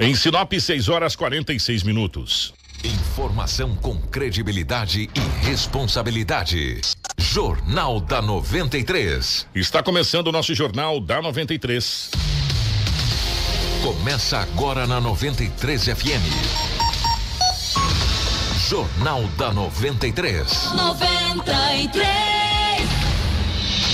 Em Sinop, 6 horas 46 minutos. Informação com credibilidade e responsabilidade. Jornal da 93. Está começando o nosso Jornal da 93. Começa agora na 93 FM. Jornal da 93. 93.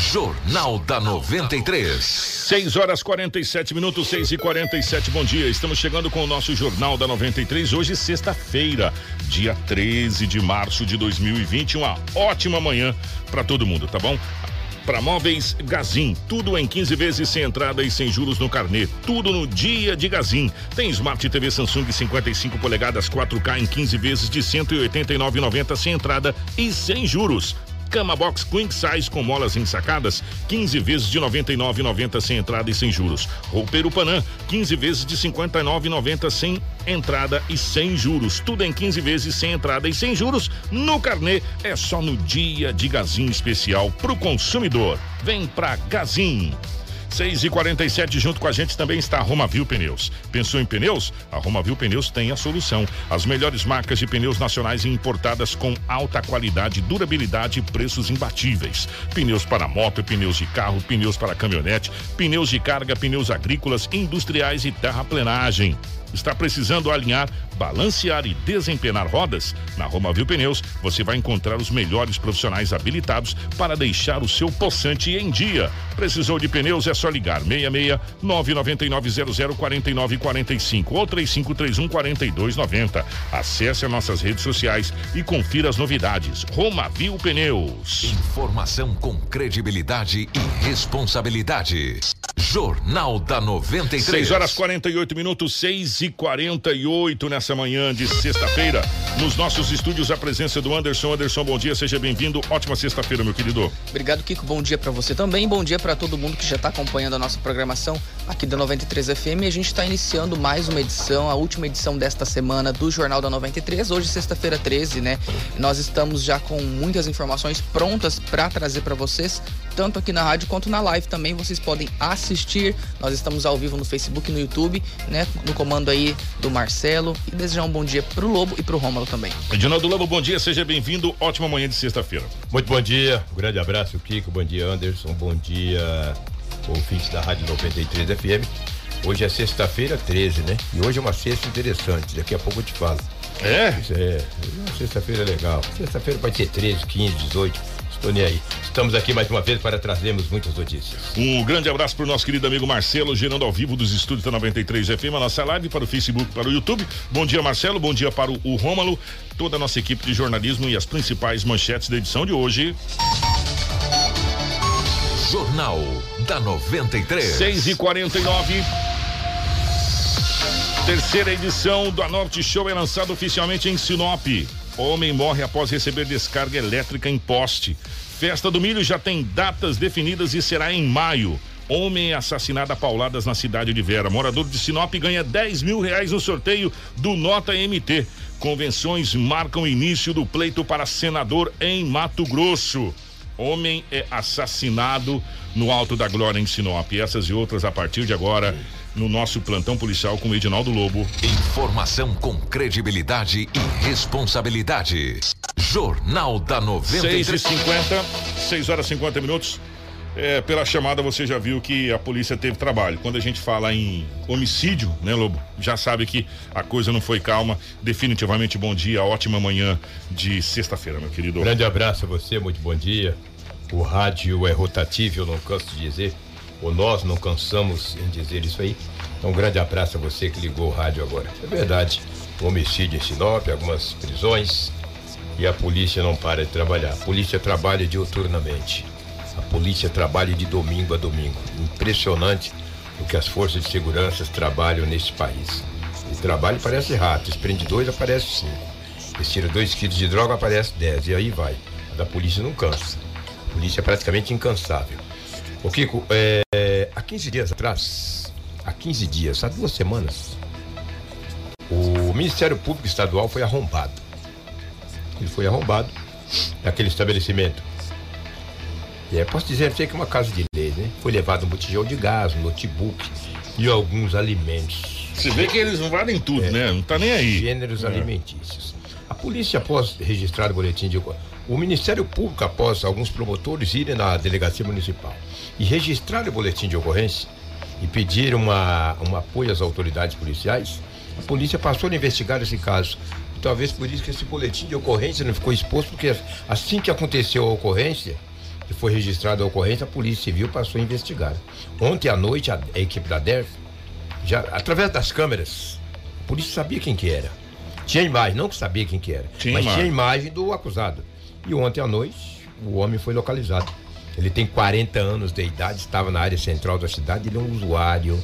Jornal da 93. 6 horas 47 minutos, 6 e 47 bom dia. Estamos chegando com o nosso Jornal da 93. Hoje, sexta-feira, dia 13 de março de 2020. Uma ótima manhã para todo mundo, tá bom? Para móveis Gazin, tudo em 15 vezes sem entrada e sem juros no carnê. Tudo no dia de Gazin. Tem Smart TV Samsung 55 polegadas 4K em 15 vezes de 189,90 sem entrada e sem juros. Cama Box Queen Size com molas ensacadas, 15 vezes de 99,90 sem entrada e sem juros. Roupeiro Panam, 15 vezes de 59,90 sem entrada e sem juros. Tudo em 15 vezes sem entrada e sem juros. No carnê é só no dia de Gazin especial pro consumidor. Vem pra Gazin. 6 e 47 junto com a gente também está a Romavil Pneus. Pensou em pneus? A Romavil Pneus tem a solução. As melhores marcas de pneus nacionais e importadas com alta qualidade, durabilidade e preços imbatíveis. Pneus para moto, pneus de carro, pneus para caminhonete, pneus de carga, pneus agrícolas, industriais e terraplenagem. Está precisando alinhar, balancear e desempenar rodas? Na Romavil Pneus, você vai encontrar os melhores profissionais habilitados para deixar o seu poçante em dia. Precisou de pneus? É só ligar 66 99900 4945 ou 3531 4290. Acesse as nossas redes sociais e confira as novidades. Romavil Pneus. Informação com credibilidade e responsabilidade. Jornal da 93. 6 horas 48 minutos, 6 e 48 nessa manhã de sexta-feira. Nos nossos estúdios, a presença do Anderson. Anderson, bom dia, seja bem-vindo. Ótima sexta-feira, meu querido. Obrigado, Kiko. Bom dia para você também. Bom dia para todo mundo que já está acompanhando a nossa programação aqui da 93 FM. A gente está iniciando mais uma edição, a última edição desta semana do Jornal da 93. Hoje, sexta-feira 13, né? Nós estamos já com muitas informações prontas para trazer para vocês, tanto aqui na rádio quanto na live também. Vocês podem assistir. Nós estamos ao vivo no Facebook e no YouTube, né? No comando aí do Marcelo. E desejar um bom dia pro Lobo e pro Rômulo também. Edinaldo Lobo, bom dia, seja bem-vindo. Ótima manhã de sexta-feira. Muito bom dia, um grande abraço, Kiko. Bom dia, Anderson. Bom dia, ouvintes da Rádio 93 FM. Hoje é sexta-feira 13, né? E hoje é uma sexta interessante. Daqui a pouco eu te falo. É? Isso é, uma sexta-feira legal. Sexta-feira pode ser 13, 15, 18. Estou nem aí. Estamos aqui mais uma vez para trazermos muitas notícias. Um grande abraço para o nosso querido amigo Marcelo, gerando ao vivo dos estúdios da 93 FM, a nossa live para o Facebook, para o YouTube. Bom dia, Marcelo. Bom dia para o, o Rômulo, toda a nossa equipe de jornalismo e as principais manchetes da edição de hoje. Jornal da 93. 6 e 49 Terceira edição do Anorte Show é lançado oficialmente em Sinop. Homem morre após receber descarga elétrica em poste. Festa do Milho já tem datas definidas e será em maio. Homem assassinado a pauladas na cidade de Vera. Morador de Sinop ganha 10 mil reais no sorteio do Nota MT. Convenções marcam o início do pleito para senador em Mato Grosso. Homem é assassinado no Alto da Glória em Sinop. Essas e outras a partir de agora no nosso plantão policial com o Edinaldo Lobo. Informação com credibilidade e responsabilidade. Jornal da 93. 6 e 50 6 horas e 50 minutos. É, pela chamada você já viu que a polícia teve trabalho. Quando a gente fala em homicídio, né, Lobo? Já sabe que a coisa não foi calma. Definitivamente bom dia, ótima manhã de sexta-feira, meu querido. Grande abraço a você, muito bom dia. O rádio é rotativo, eu não canso de dizer. Ou nós não cansamos em dizer isso aí. Então, um grande abraço a você que ligou o rádio agora. É verdade, o homicídio em Sinop, algumas prisões e a polícia não para de trabalhar. A polícia trabalha diuturnamente. A polícia trabalha de domingo a domingo. Impressionante o que as forças de segurança trabalham nesse país. E trabalho parece rato, prende dois, aparece cinco. Eles dois quilos de droga, aparece dez. E aí vai. A da polícia não cansa. A polícia é praticamente incansável. Ô Kiko, é, há 15 dias atrás, há 15 dias, há duas semanas, o Ministério Público Estadual foi arrombado. Ele foi arrombado naquele estabelecimento. E é, posso dizer que é uma casa de lei, né? Foi levado um botijão de gás, um notebook e alguns alimentos. Você vê que eles invadem tudo, é, né? Não tá nem aí. Gêneros é. alimentícios. A polícia, após registrar o boletim de o Ministério Público, após alguns promotores irem na delegacia municipal e registrar o boletim de ocorrência e pedir uma, um apoio às autoridades policiais, a polícia passou a investigar esse caso. Talvez por isso que esse boletim de ocorrência não ficou exposto, porque assim que aconteceu a ocorrência, que foi registrada a ocorrência, a Polícia Civil passou a investigar. Ontem à noite, a, a equipe da DERF, já, através das câmeras, a polícia sabia quem que era. Tinha imagem, não que sabia quem que era, tinha mas imagem. tinha imagem do acusado. E ontem à noite, o homem foi localizado. Ele tem 40 anos de idade, estava na área central da cidade, ele é um usuário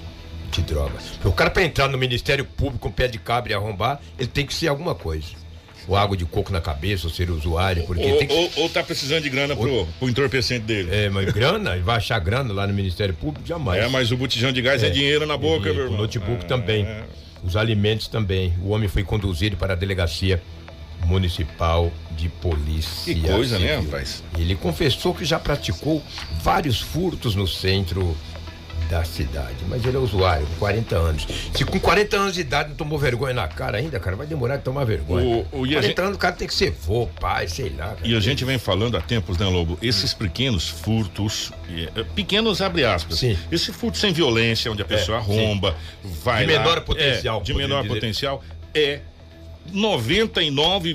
de drogas. O cara para entrar no Ministério Público com pé de cabra e arrombar, ele tem que ser alguma coisa o água de coco na cabeça, ou ser usuário, porque ou, tem que... ou, ou tá precisando de grana pro, pro entorpecente dele. É, mas grana, ele vai achar grana lá no Ministério Público, jamais. É, mas o botijão de gás é, é dinheiro na boca, meu irmão. O notebook é, também. É. Os alimentos também. O homem foi conduzido para a delegacia municipal de polícia. Que coisa, né, civil. né, rapaz? Ele confessou que já praticou vários furtos no centro da cidade. Mas ele é usuário, com 40 anos. Se com 40 anos de idade não tomou vergonha na cara ainda, cara, vai demorar de tomar vergonha. O, o, 40 gente... anos o cara tem que ser vô, pai, sei lá. Cara. E a gente vem falando há tempos, né, Lobo? Esses pequenos furtos, é, pequenos abre aspas. Sim. Esse furto sem violência, onde a pessoa é, arromba, sim. vai. De menor lá, potencial. É, de menor dizer. potencial, é 99,99%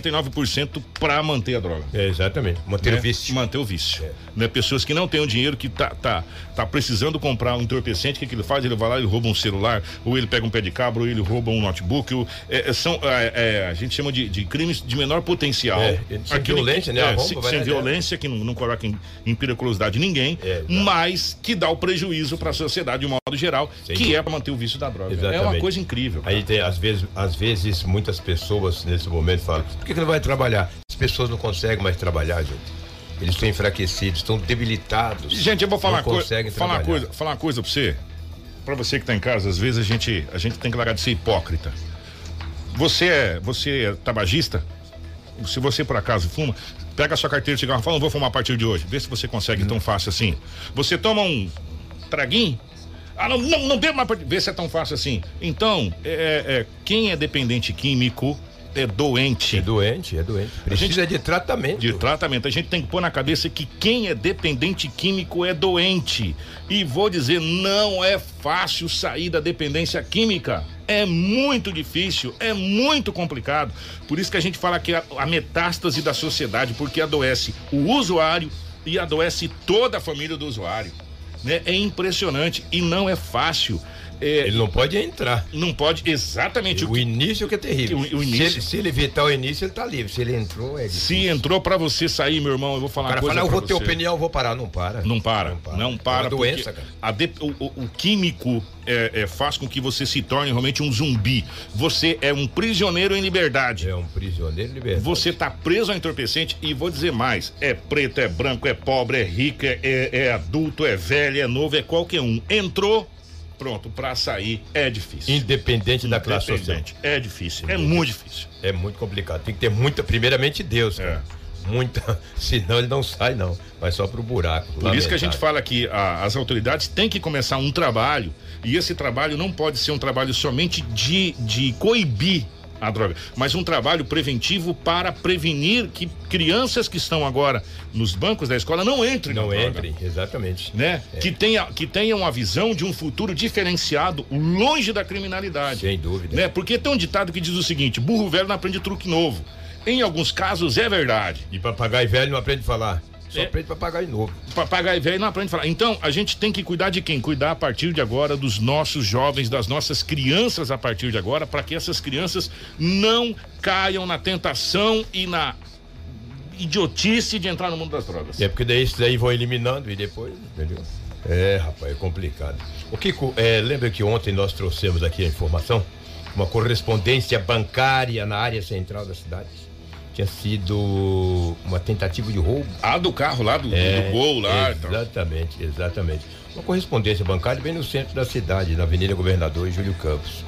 ,99 para manter a droga. É, exatamente. Manter né? o vício. Manter o vício. É. Né? Pessoas que não têm o dinheiro, que tá, tá, tá precisando comprar um entorpecente, o que, que ele faz? Ele vai lá e rouba um celular, ou ele pega um pé de cabra, ou ele rouba um notebook. Ou, é, é são, é, é, a gente chama de, de, crimes de menor potencial. É, sem violência, né? Rouba, sem, sem violência, que não, não coloca em, em periculosidade ninguém, mas que dá o prejuízo para a sociedade de um modo geral, Sim. que é para manter o vício da droga. Exatamente. É uma coisa incrível. Cara. Aí tem, às vezes, às vezes, muito muitas pessoas nesse momento falam: por que, que não vai trabalhar? As pessoas não conseguem mais trabalhar, gente. Eles estão enfraquecidos, estão debilitados. Gente, eu vou falar, co falar uma coisa, falar uma coisa pra você. Pra você que tá em casa, às vezes a gente, a gente tem que largar de ser hipócrita. Você é, você é tabagista? Se você por acaso fuma, pega a sua carteira de cigarro e fala, não vou fumar a partir de hoje. Vê se você consegue hum. tão fácil assim. Você toma um traguinho, ah, não, não, não mais. Vê se é tão fácil assim. Então, é, é, quem é dependente químico é doente. É doente, é doente. Precisa gente, de tratamento. De tratamento. A gente tem que pôr na cabeça que quem é dependente químico é doente. E vou dizer, não é fácil sair da dependência química. É muito difícil, é muito complicado. Por isso que a gente fala que a, a metástase da sociedade, porque adoece o usuário e adoece toda a família do usuário né? É impressionante e não é fácil. É, ele não pode entrar. Não pode, exatamente. O, o início que é terrível. O, o início. Se, ele, se, ele, evitar o início, ele tá livre. Se ele entrou, é difícil. Se entrou para você sair, meu irmão, eu vou falar uma coisa. Fala, eu vou ter opinião, eu vou parar. Não para. Não para. Não para. Não para é doença, cara. De, o, o, químico é, é, faz com que você se torne realmente um zumbi. Você é um prisioneiro em liberdade. É um prisioneiro em liberdade. Você tá preso ao entorpecente e vou dizer mais: é preto, é branco, é pobre, é rico, é, é, é adulto, é velho, é novo, é qualquer um. Entrou pronto, para sair é difícil. Independente da classe social. É difícil, é muito difícil. É muito complicado. Tem que ter muita, primeiramente Deus, cara. É. Muita, senão ele não sai não, vai só pro buraco. Por lamentável. isso que a gente fala que a, as autoridades têm que começar um trabalho e esse trabalho não pode ser um trabalho somente de, de coibir a droga, mas um trabalho preventivo para prevenir que crianças que estão agora nos bancos da escola não entrem não entrem exatamente. Né? É. que tenha que tenham a visão de um futuro diferenciado longe da criminalidade. Sem dúvida. Né? Porque tem um ditado que diz o seguinte burro velho não aprende truque novo. Em alguns casos é verdade. E papagaio velho não aprende a falar só é. aprende papagaio novo. Papagaio velho não aprende a falar. Então, a gente tem que cuidar de quem? Cuidar a partir de agora dos nossos jovens, das nossas crianças a partir de agora, para que essas crianças não caiam na tentação e na idiotice de entrar no mundo das drogas. É porque daí esses aí vão eliminando e depois, entendeu? É, rapaz, é complicado. O Kiko, é, lembra que ontem nós trouxemos aqui a informação? Uma correspondência bancária na área central da cidade tinha sido uma tentativa de roubo. Ah, do carro lá, do, é, do gol lá. Exatamente, então. exatamente. Uma correspondência bancária bem no centro da cidade, na Avenida Governador Júlio Campos.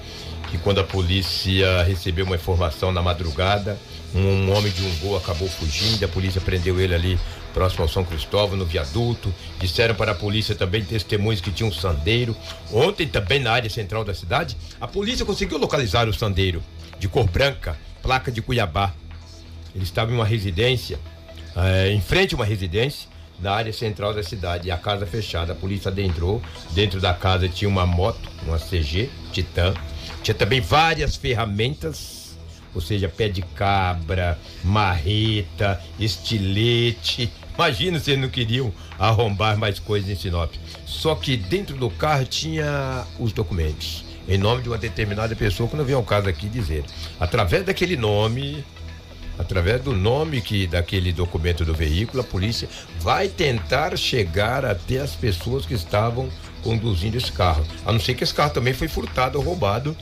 Que quando a polícia recebeu uma informação na madrugada, um homem de um gol acabou fugindo, a polícia prendeu ele ali próximo ao São Cristóvão, no viaduto. Disseram para a polícia também testemunhos que tinha um sandeiro. Ontem, também na área central da cidade, a polícia conseguiu localizar o sandeiro, de cor branca, placa de Cuiabá. Ele estava em uma residência, é, em frente a uma residência, na área central da cidade. E a casa fechada. A polícia adentrou. Dentro da casa tinha uma moto, uma CG, Titan. Tinha também várias ferramentas ou seja, pé de cabra, marreta, estilete. Imagina se eles não queriam arrombar mais coisas em Sinop. Só que dentro do carro tinha os documentos. Em nome de uma determinada pessoa, que não vem ao caso aqui dizer. Através daquele nome, através do nome que daquele documento do veículo, a polícia vai tentar chegar até as pessoas que estavam conduzindo esse carro. A não ser que esse carro também foi furtado ou roubado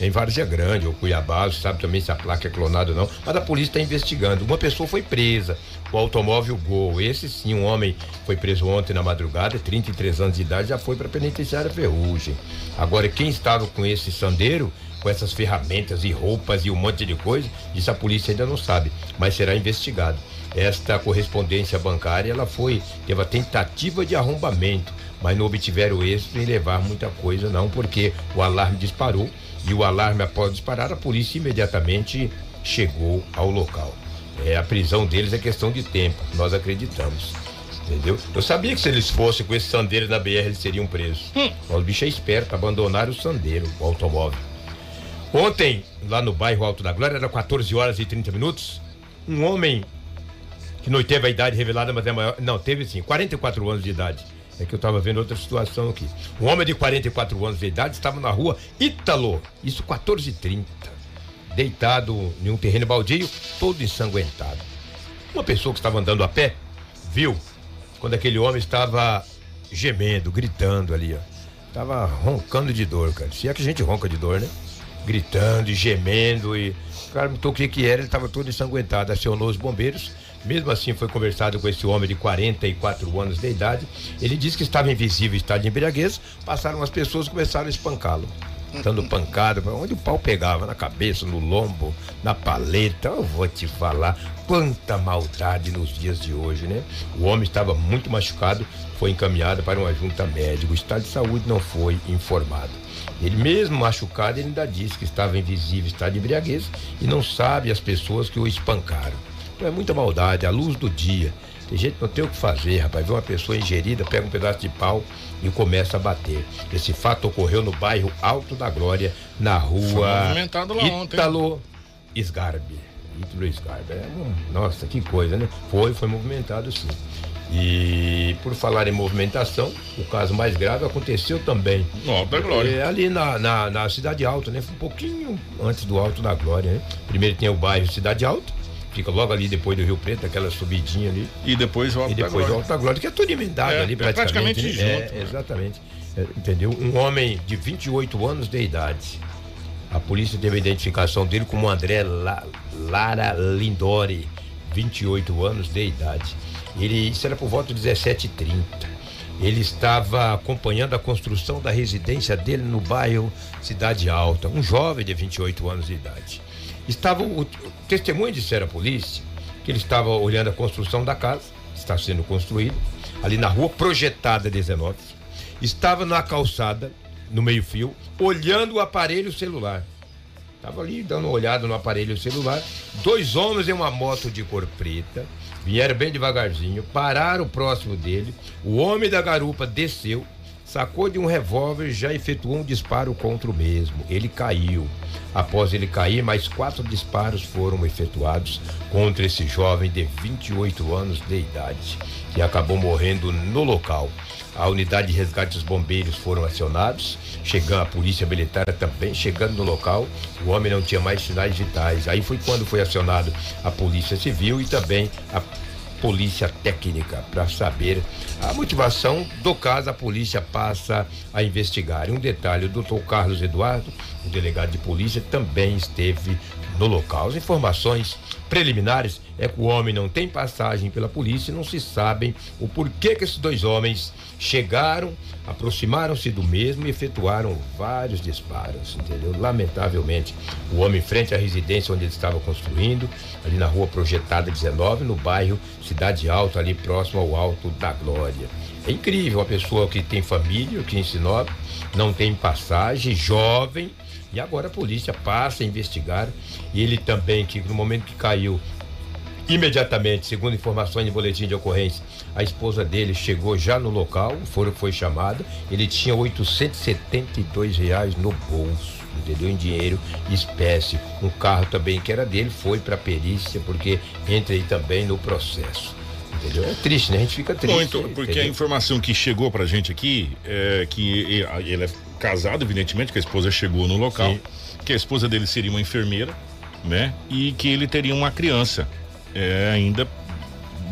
em Várzea Grande ou Cuiabá, sabe também se a placa é clonada ou não, mas a polícia está investigando. Uma pessoa foi presa, o automóvel Gol. Esse sim, um homem foi preso ontem na madrugada, 33 anos de idade, já foi para a penitenciária Ferrugem. Agora, quem estava com esse sandeiro, com essas ferramentas e roupas e um monte de coisa, isso a polícia ainda não sabe, mas será investigado. Esta correspondência bancária, ela foi, teve a tentativa de arrombamento, mas não obtiveram êxito em levar muita coisa não, porque o alarme disparou e o alarme após disparar, a polícia imediatamente chegou ao local. É, a prisão deles é questão de tempo, nós acreditamos. Entendeu? Eu sabia que se eles fossem com esse sandeiro na BR, eles seriam presos. Hum. Mas o bicho é esperto, abandonaram o sandeiro, o automóvel. Ontem, lá no bairro Alto da Glória, era 14 horas e 30 minutos. Um homem que não teve a idade revelada, mas é maior. Não, teve sim, 44 anos de idade é que eu estava vendo outra situação aqui. Um homem de 44 anos de idade estava na rua Ítalo, isso 14h30, deitado em um terreno baldio, todo ensanguentado. Uma pessoa que estava andando a pé viu quando aquele homem estava gemendo, gritando ali, ó. Tava roncando de dor, cara. Se é que a gente ronca de dor, né? Gritando e gemendo e. O cara me o que era, ele estava todo ensanguentado. Acionou os bombeiros mesmo assim, foi conversado com esse homem de 44 anos de idade. Ele disse que estava invisível, estado de embriaguez. Passaram as pessoas e começaram a espancá-lo. Dando pancada, onde o pau pegava, na cabeça, no lombo, na paleta. Eu vou te falar quanta maldade nos dias de hoje, né? O homem estava muito machucado, foi encaminhado para uma junta médica. O estado de saúde não foi informado. Ele mesmo machucado, ele ainda disse que estava invisível, estado de embriaguez e não sabe as pessoas que o espancaram. É muita maldade, a luz do dia. Tem gente que não tem o que fazer, rapaz. Vê uma pessoa ingerida, pega um pedaço de pau e começa a bater. Esse fato ocorreu no bairro Alto da Glória, na rua Ítalo Esgarbe. Ítalo Esgarbe. É, nossa, que coisa, né? Foi, foi movimentado sim. E por falar em movimentação, o caso mais grave aconteceu também. Alto da Glória. É, ali na, na, na, Cidade Alta, né? Foi um pouquinho antes do Alto da Glória, né? Primeiro tem o bairro Cidade Alta fica logo ali depois do Rio Preto, aquela subidinha ali. E depois o Alto e depois da Glória. Glória, que é tudo emendado é, ali praticamente. É praticamente né? junto. É, né? exatamente. É, entendeu? Um homem de 28 anos de idade. A polícia teve a identificação dele como André La, Lara Lindori, 28 anos de idade. Ele, isso era por volta de 17h30. Ele estava acompanhando a construção da residência dele no bairro Cidade Alta, um jovem de 28 anos de idade. Estava o, o testemunho disseram à polícia que ele estava olhando a construção da casa, que está sendo construída, ali na rua projetada 19. Estava na calçada, no meio-fio, olhando o aparelho celular. Estava ali dando uma olhada no aparelho celular. Dois homens em uma moto de cor preta vieram bem devagarzinho, pararam próximo dele. O homem da garupa desceu, sacou de um revólver e já efetuou um disparo contra o mesmo. Ele caiu. Após ele cair, mais quatro disparos foram efetuados contra esse jovem de 28 anos de idade, que acabou morrendo no local. A unidade de resgate dos bombeiros foram acionados, chegando a polícia militar também chegando no local. O homem não tinha mais sinais vitais. Aí foi quando foi acionado a polícia civil e também a polícia técnica para saber a motivação do caso. A polícia passa a investigar. Um detalhe: o doutor Carlos Eduardo, o delegado de polícia, também esteve no local. As informações preliminares é que o homem não tem passagem pela polícia e não se sabem o porquê que esses dois homens chegaram, aproximaram-se do mesmo e efetuaram vários disparos, entendeu? Lamentavelmente, o homem frente à residência onde ele estava construindo, ali na rua Projetada 19, no bairro Cidade Alta, ali próximo ao Alto da Glória. É incrível, uma pessoa que tem família aqui em Sinop, não tem passagem, jovem, e agora a polícia passa a investigar. E ele também, que no momento que caiu, imediatamente, segundo informações de boletim de ocorrência, a esposa dele chegou já no local, foi, foi chamada. Ele tinha 872 reais no bolso. Entendeu? Em dinheiro, espécie. Um carro também que era dele foi para perícia, porque entra aí também no processo. Entendeu? É triste, né? A gente fica triste. Muito, porque entendeu? a informação que chegou pra gente aqui é que ele é casado, evidentemente, que a esposa chegou no local, Sim. que a esposa dele seria uma enfermeira, né? E que ele teria uma criança é, ainda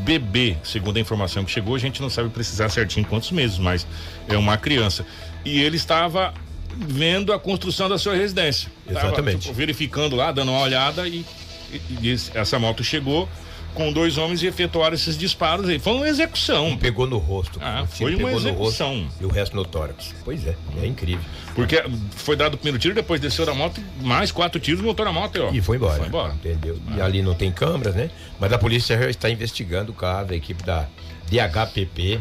bebê, segundo a informação que chegou, a gente não sabe precisar certinho quantos meses, mas é uma criança. E ele estava vendo a construção da sua residência. Tava, Exatamente. tipo, verificando lá, dando uma olhada e, e- e essa moto chegou com dois homens e efetuaram esses disparos aí. Foi uma execução. Um pegou no rosto. Ah, um foi uma execução. rosto e o resto no tórax. Pois é, é incrível. Porque foi dado o primeiro tiro, depois desceu da moto, mais quatro tiros, voltou na moto e ó. E foi embora. Foi embora. Entendeu? E ali não tem câmeras, né? Mas a polícia já está investigando o caso, a equipe da DHPP,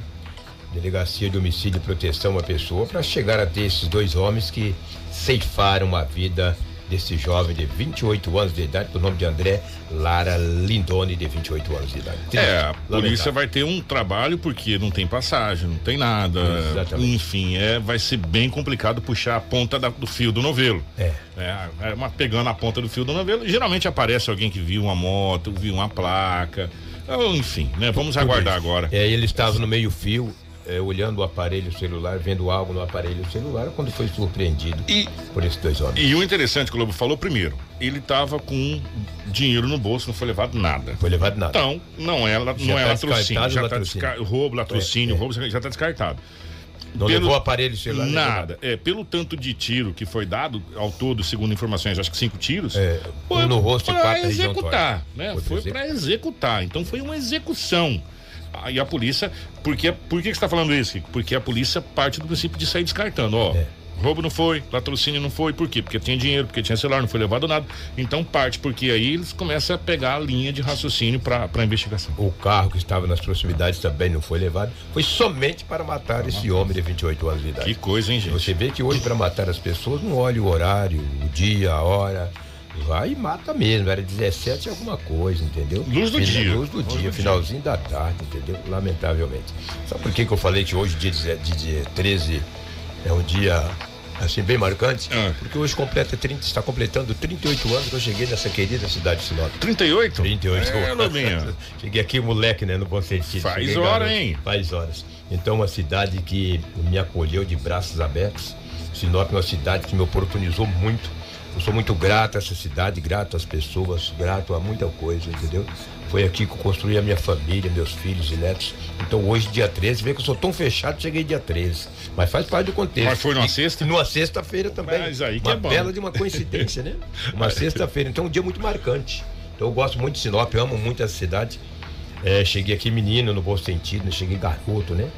Delegacia de Homicídio e Proteção à Pessoa, para chegar a ter esses dois homens que ceifaram a vida desse jovem de 28 anos de idade, por nome de André Lara Lindone, de 28 anos de idade. É, a polícia vai ter um trabalho porque não tem passagem, não tem nada. Exatamente. Enfim, é, vai ser bem complicado puxar a ponta da- do fio do novelo. É. É, é uma, pegando a ponta do fio do novelo, geralmente aparece alguém que viu uma moto, viu uma placa. ou, Enfim, né? Vamos Tudo aguardar isso. agora. É, ele estava no meio fio, é, olhando o aparelho celular, vendo algo no aparelho celular, quando foi surpreendido E- por esses dois homens. E o interessante que o Lobo falou, primeiro, ele tava com dinheiro no bolso, não foi levado nada. Foi levado nada. Então, não é, Já não é tá latrocínio. descartado Já o tá latrocínio. desca... roubo, latrocínio, É, é. roubo, já está descartado. não pelo- levou o aparelho celular. Nada. É, pelo tanto de tiro que foi dado, ao todo, segundo informações, acho que cinco tiros. É, um foi no rosto e quatro executar, né? Foi para executar. Então foi uma execução. Aí a polícia, porque por que que você tá falando isso? Porque a polícia parte do princípio de sair descartando, ó. É. Roubo não foi, latrocínio não foi, por quê? Porque tinha dinheiro, porque tinha celular, não foi levado nada. Então parte, porque aí eles começam a pegar a linha de raciocínio para a investigação. O carro que estava nas proximidades também não foi levado. Foi somente para matar esse homem de 28 anos de idade. Que coisa, hein, gente? Você vê que hoje, para matar as pessoas, não olha o horário, o dia, a hora. Vai e mata mesmo. Era 17 e alguma coisa, entendeu? Luz do dia. Luz do Luz dia, do finalzinho da tarde, entendeu? Lamentavelmente. Sabe por que, que eu falei que hoje, dia, dia 13, é um dia assim bem marcante? Ah. Porque hoje completa 30, está completando 38 anos que eu cheguei nessa querida cidade de Sinop. 38? 38 É, anos. Cheguei aqui moleque, né? No bom sentido. Faz Cheguei hora, garoto. hein? Faz horas. Então, uma cidade que me acolheu de braços abertos. Sinop é uma cidade que me oportunizou muito. Eu sou muito grato a essa cidade, grato às pessoas, grato a muita coisa, entendeu? Foi aqui que eu construí a minha família, meus filhos e netos. Então hoje, dia 13, vê que eu sou tão fechado, cheguei dia 13. Mas faz parte do contexto. Mas foi numa E- sexta? Numa sexta-feira também. Mas aí que uma é bom. bela de uma coincidência, né? Uma sexta-feira. Então, um dia muito marcante. Então, eu gosto muito de Sinop, eu amo muito essa cidade. É, cheguei aqui menino, no bom sentido, né? cheguei garoto, né?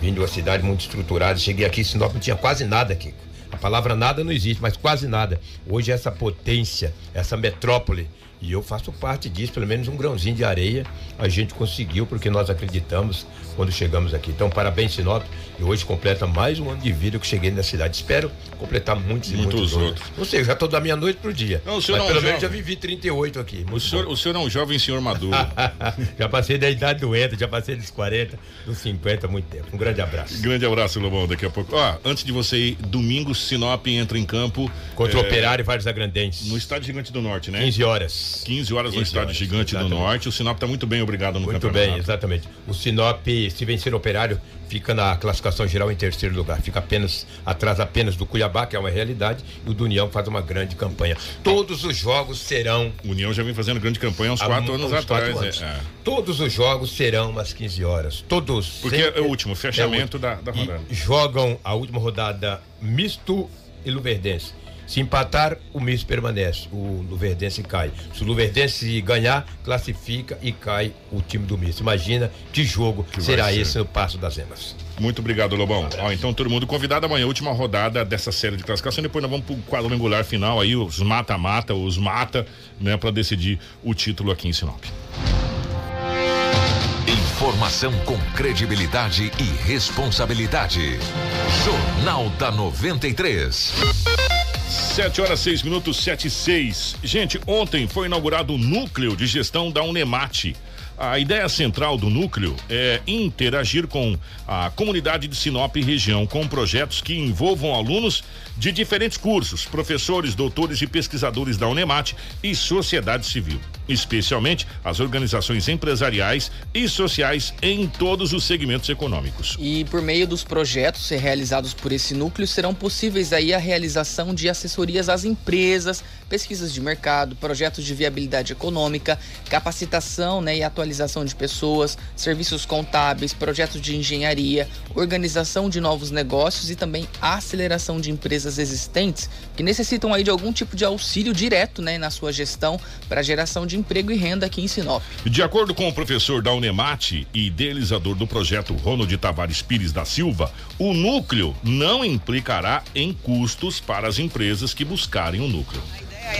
Vim de uma cidade muito estruturada. Cheguei aqui, Sinop não tinha quase nada, Kiko. A palavra nada não existe, mas quase nada. Hoje, essa potência, essa metrópole, e eu faço parte disso, pelo menos um grãozinho de areia, a gente conseguiu, porque nós acreditamos quando chegamos aqui. Então, parabéns, Sinop. E hoje completa mais um ano de vida que cheguei na cidade. Espero completar muitos e Muitos muitos, outros. Ou seja, já estou da meia-noite pro dia. Não, o senhor Mas não é pelo menos já vivi 38 aqui. O Muito senhor, bom. o senhor é um jovem senhor maduro. já passei da idade doente, já passei dos 40, dos 50 há muito tempo. Um grande abraço. Grande abraço, Lobão, daqui a pouco. Ó, antes de você ir, domingo, Sinop entra em campo. Contra o é, Operário e vários agrandenses. No Estádio Gigante do Norte, né? 15 horas. horas. 15 horas no 15 estádio horas, Gigante do exatamente. Norte. O Sinop está muito bem, obrigado no Muito campeonato. bem, exatamente. O Sinop, se vencer o operário, fica na classificação geral em terceiro lugar. Fica apenas atrás apenas do Cuiabá, que é uma realidade, e o do União faz uma grande campanha. Todos os jogos serão. O União já vem fazendo grande campanha há uns quatro anos atrás. quatro é, anos. é. Todos os jogos serão às 15 horas. Todos. Porque sem- é o último, fechamento é o da, da e rodada. jogam a última rodada misto e Luverdense. Se empatar, o misto permanece, o Luverdense cai. Se o Luverdense ganhar, classifica e cai o time do misto. Imagina que jogo vai será ser. esse no Passo das Emas. Muito obrigado, Lobão. Ó, então, todo mundo convidado amanhã, última rodada dessa série de classificação. Depois nós vamos pro quadrangular final aí, os mata-mata, os mata, né, para decidir o título aqui em Sinop. Informação com credibilidade e responsabilidade. Jornal da 93. 7 horas 6 minutos, 7 e 6. Gente, ontem foi inaugurado o núcleo de gestão da Unemate. A ideia central do núcleo é interagir com a comunidade de Sinop e região com projetos que envolvam alunos de diferentes cursos, professores, doutores e pesquisadores da Unemate e sociedade civil, especialmente as organizações empresariais e sociais em todos os segmentos econômicos. E por meio dos projetos realizados por esse núcleo, serão possíveis aí a realização de assessorias às empresas, pesquisas de mercado, projetos de viabilidade econômica, capacitação né, e atualização de pessoas, serviços contábeis, projetos de engenharia, organização de novos negócios e também aceleração de empresas existentes que necessitam aí de algum tipo de auxílio direto né, na sua gestão para geração de emprego e renda aqui em Sinop. De acordo com o professor da Unemate e idealizador do projeto Ronald Tavares Pires da Silva, o núcleo não implicará em custos para as empresas que buscarem o núcleo.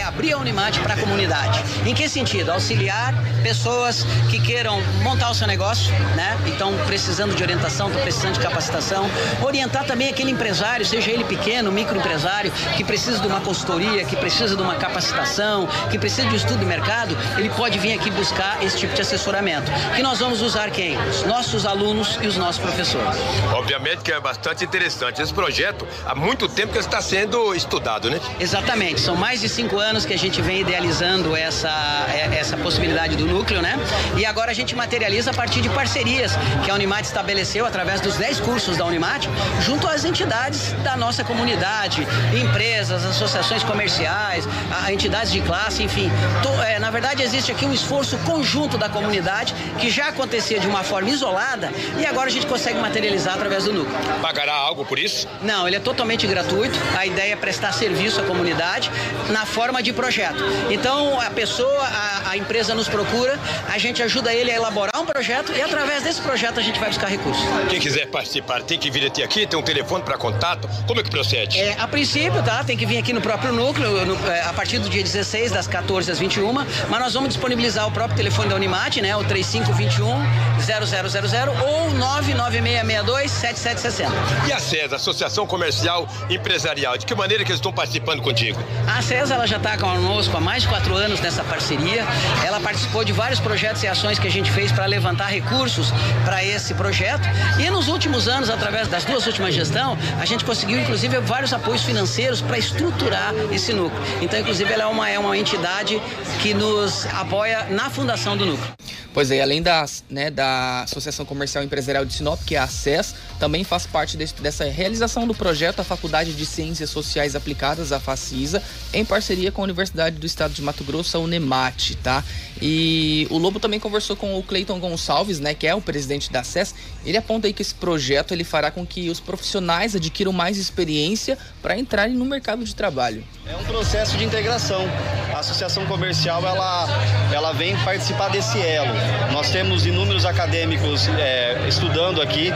É abrir a Unimate para a comunidade. Em que sentido? Auxiliar pessoas que queiram montar o seu negócio, né? Então, precisando de orientação, estão precisando de capacitação. Orientar também aquele empresário, seja ele pequeno, microempresário, que precisa de uma consultoria, que precisa de uma capacitação, que precisa de um estudo de mercado, ele pode vir aqui buscar esse tipo de assessoramento. Que nós vamos usar quem? Os nossos alunos e os nossos professores. Obviamente que é bastante interessante. Esse projeto, há muito tempo que está sendo estudado, né? Exatamente, são mais de cinco anos que a gente vem idealizando essa, é- essa possibilidade do núcleo, né? E agora a gente materializa a partir de parcerias que a Unimate estabeleceu através dos 10 cursos da Unimate, junto às entidades da nossa comunidade, empresas, associações comerciais, a- entidades de classe, enfim. To- é, na verdade, existe aqui um esforço conjunto da comunidade que já acontecia de uma forma isolada e agora a gente consegue materializar através do núcleo. Pagará algo por isso? Não, ele é totalmente gratuito. A ideia é prestar serviço à comunidade na forma de projeto. Então, a pessoa, a, a empresa nos procura, a gente ajuda ele a elaborar um projeto e através desse projeto a gente vai buscar recursos. Quem quiser participar tem que vir até aqui, tem um telefone para contato. Como é que procede? É, a princípio, tá? Tem que vir aqui no próprio núcleo, no- é, a partir do dia 16, das 14 às 21, mas nós vamos disponibilizar o próprio telefone da Unimate, né? O 3521 0000 ou 99662 7760. E a SES, Associação Comercial Empresarial, de que maneira que eles estão participando contigo? A CESA ela já está conosco há mais de quatro anos nessa parceria. Ela participou de vários projetos e ações que a gente fez para levantar recursos para esse projeto. E nos últimos anos, através das duas últimas gestões, a gente conseguiu inclusive vários apoios financeiros para estruturar esse núcleo. Então, inclusive, ela é uma, é uma entidade que nos apoia na fundação do núcleo. Pois é, além das, né, da Associação Comercial Empresarial de Sinop, que é a ACES, também faz parte desse- dessa realização do projeto a Faculdade de Ciências Sociais Aplicadas, a FACISA, em parceria com a Universidade do Estado de Mato Grosso, a Unemate, tá? E o Lobo também conversou com o Cleiton Gonçalves, né, que é o presidente da ACES. Ele aponta aí que esse projeto ele fará com que os profissionais adquiram mais experiência para entrarem no mercado de trabalho. É um processo de integração. A associação comercial ela, ela vem participar desse elo. Nós temos inúmeros acadêmicos é, estudando aqui,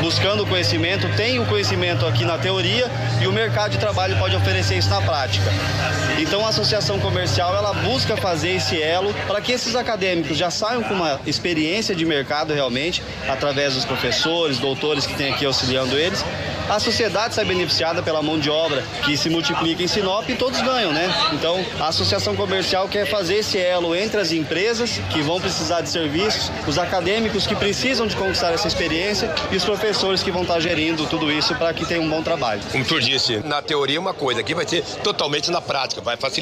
buscando conhecimento, tem o conhecimento aqui na teoria e o mercado de trabalho pode oferecer isso na prática. Então a associação comercial ela busca fazer esse elo para que esses acadêmicos já saiam com uma experiência de mercado realmente, através dos professores, doutores que tem aqui auxiliando eles, a sociedade sai beneficiada pela mão de obra que se multiplica em Sinop e todos ganham, né? Então, a associação comercial quer fazer esse elo entre as empresas que vão precisar de serviços, os acadêmicos que precisam de conquistar essa experiência e os professores que vão estar gerindo tudo isso para que tenha um bom trabalho. Como tu disse, na teoria é uma coisa, aqui vai ser totalmente na prática, vai facilitar.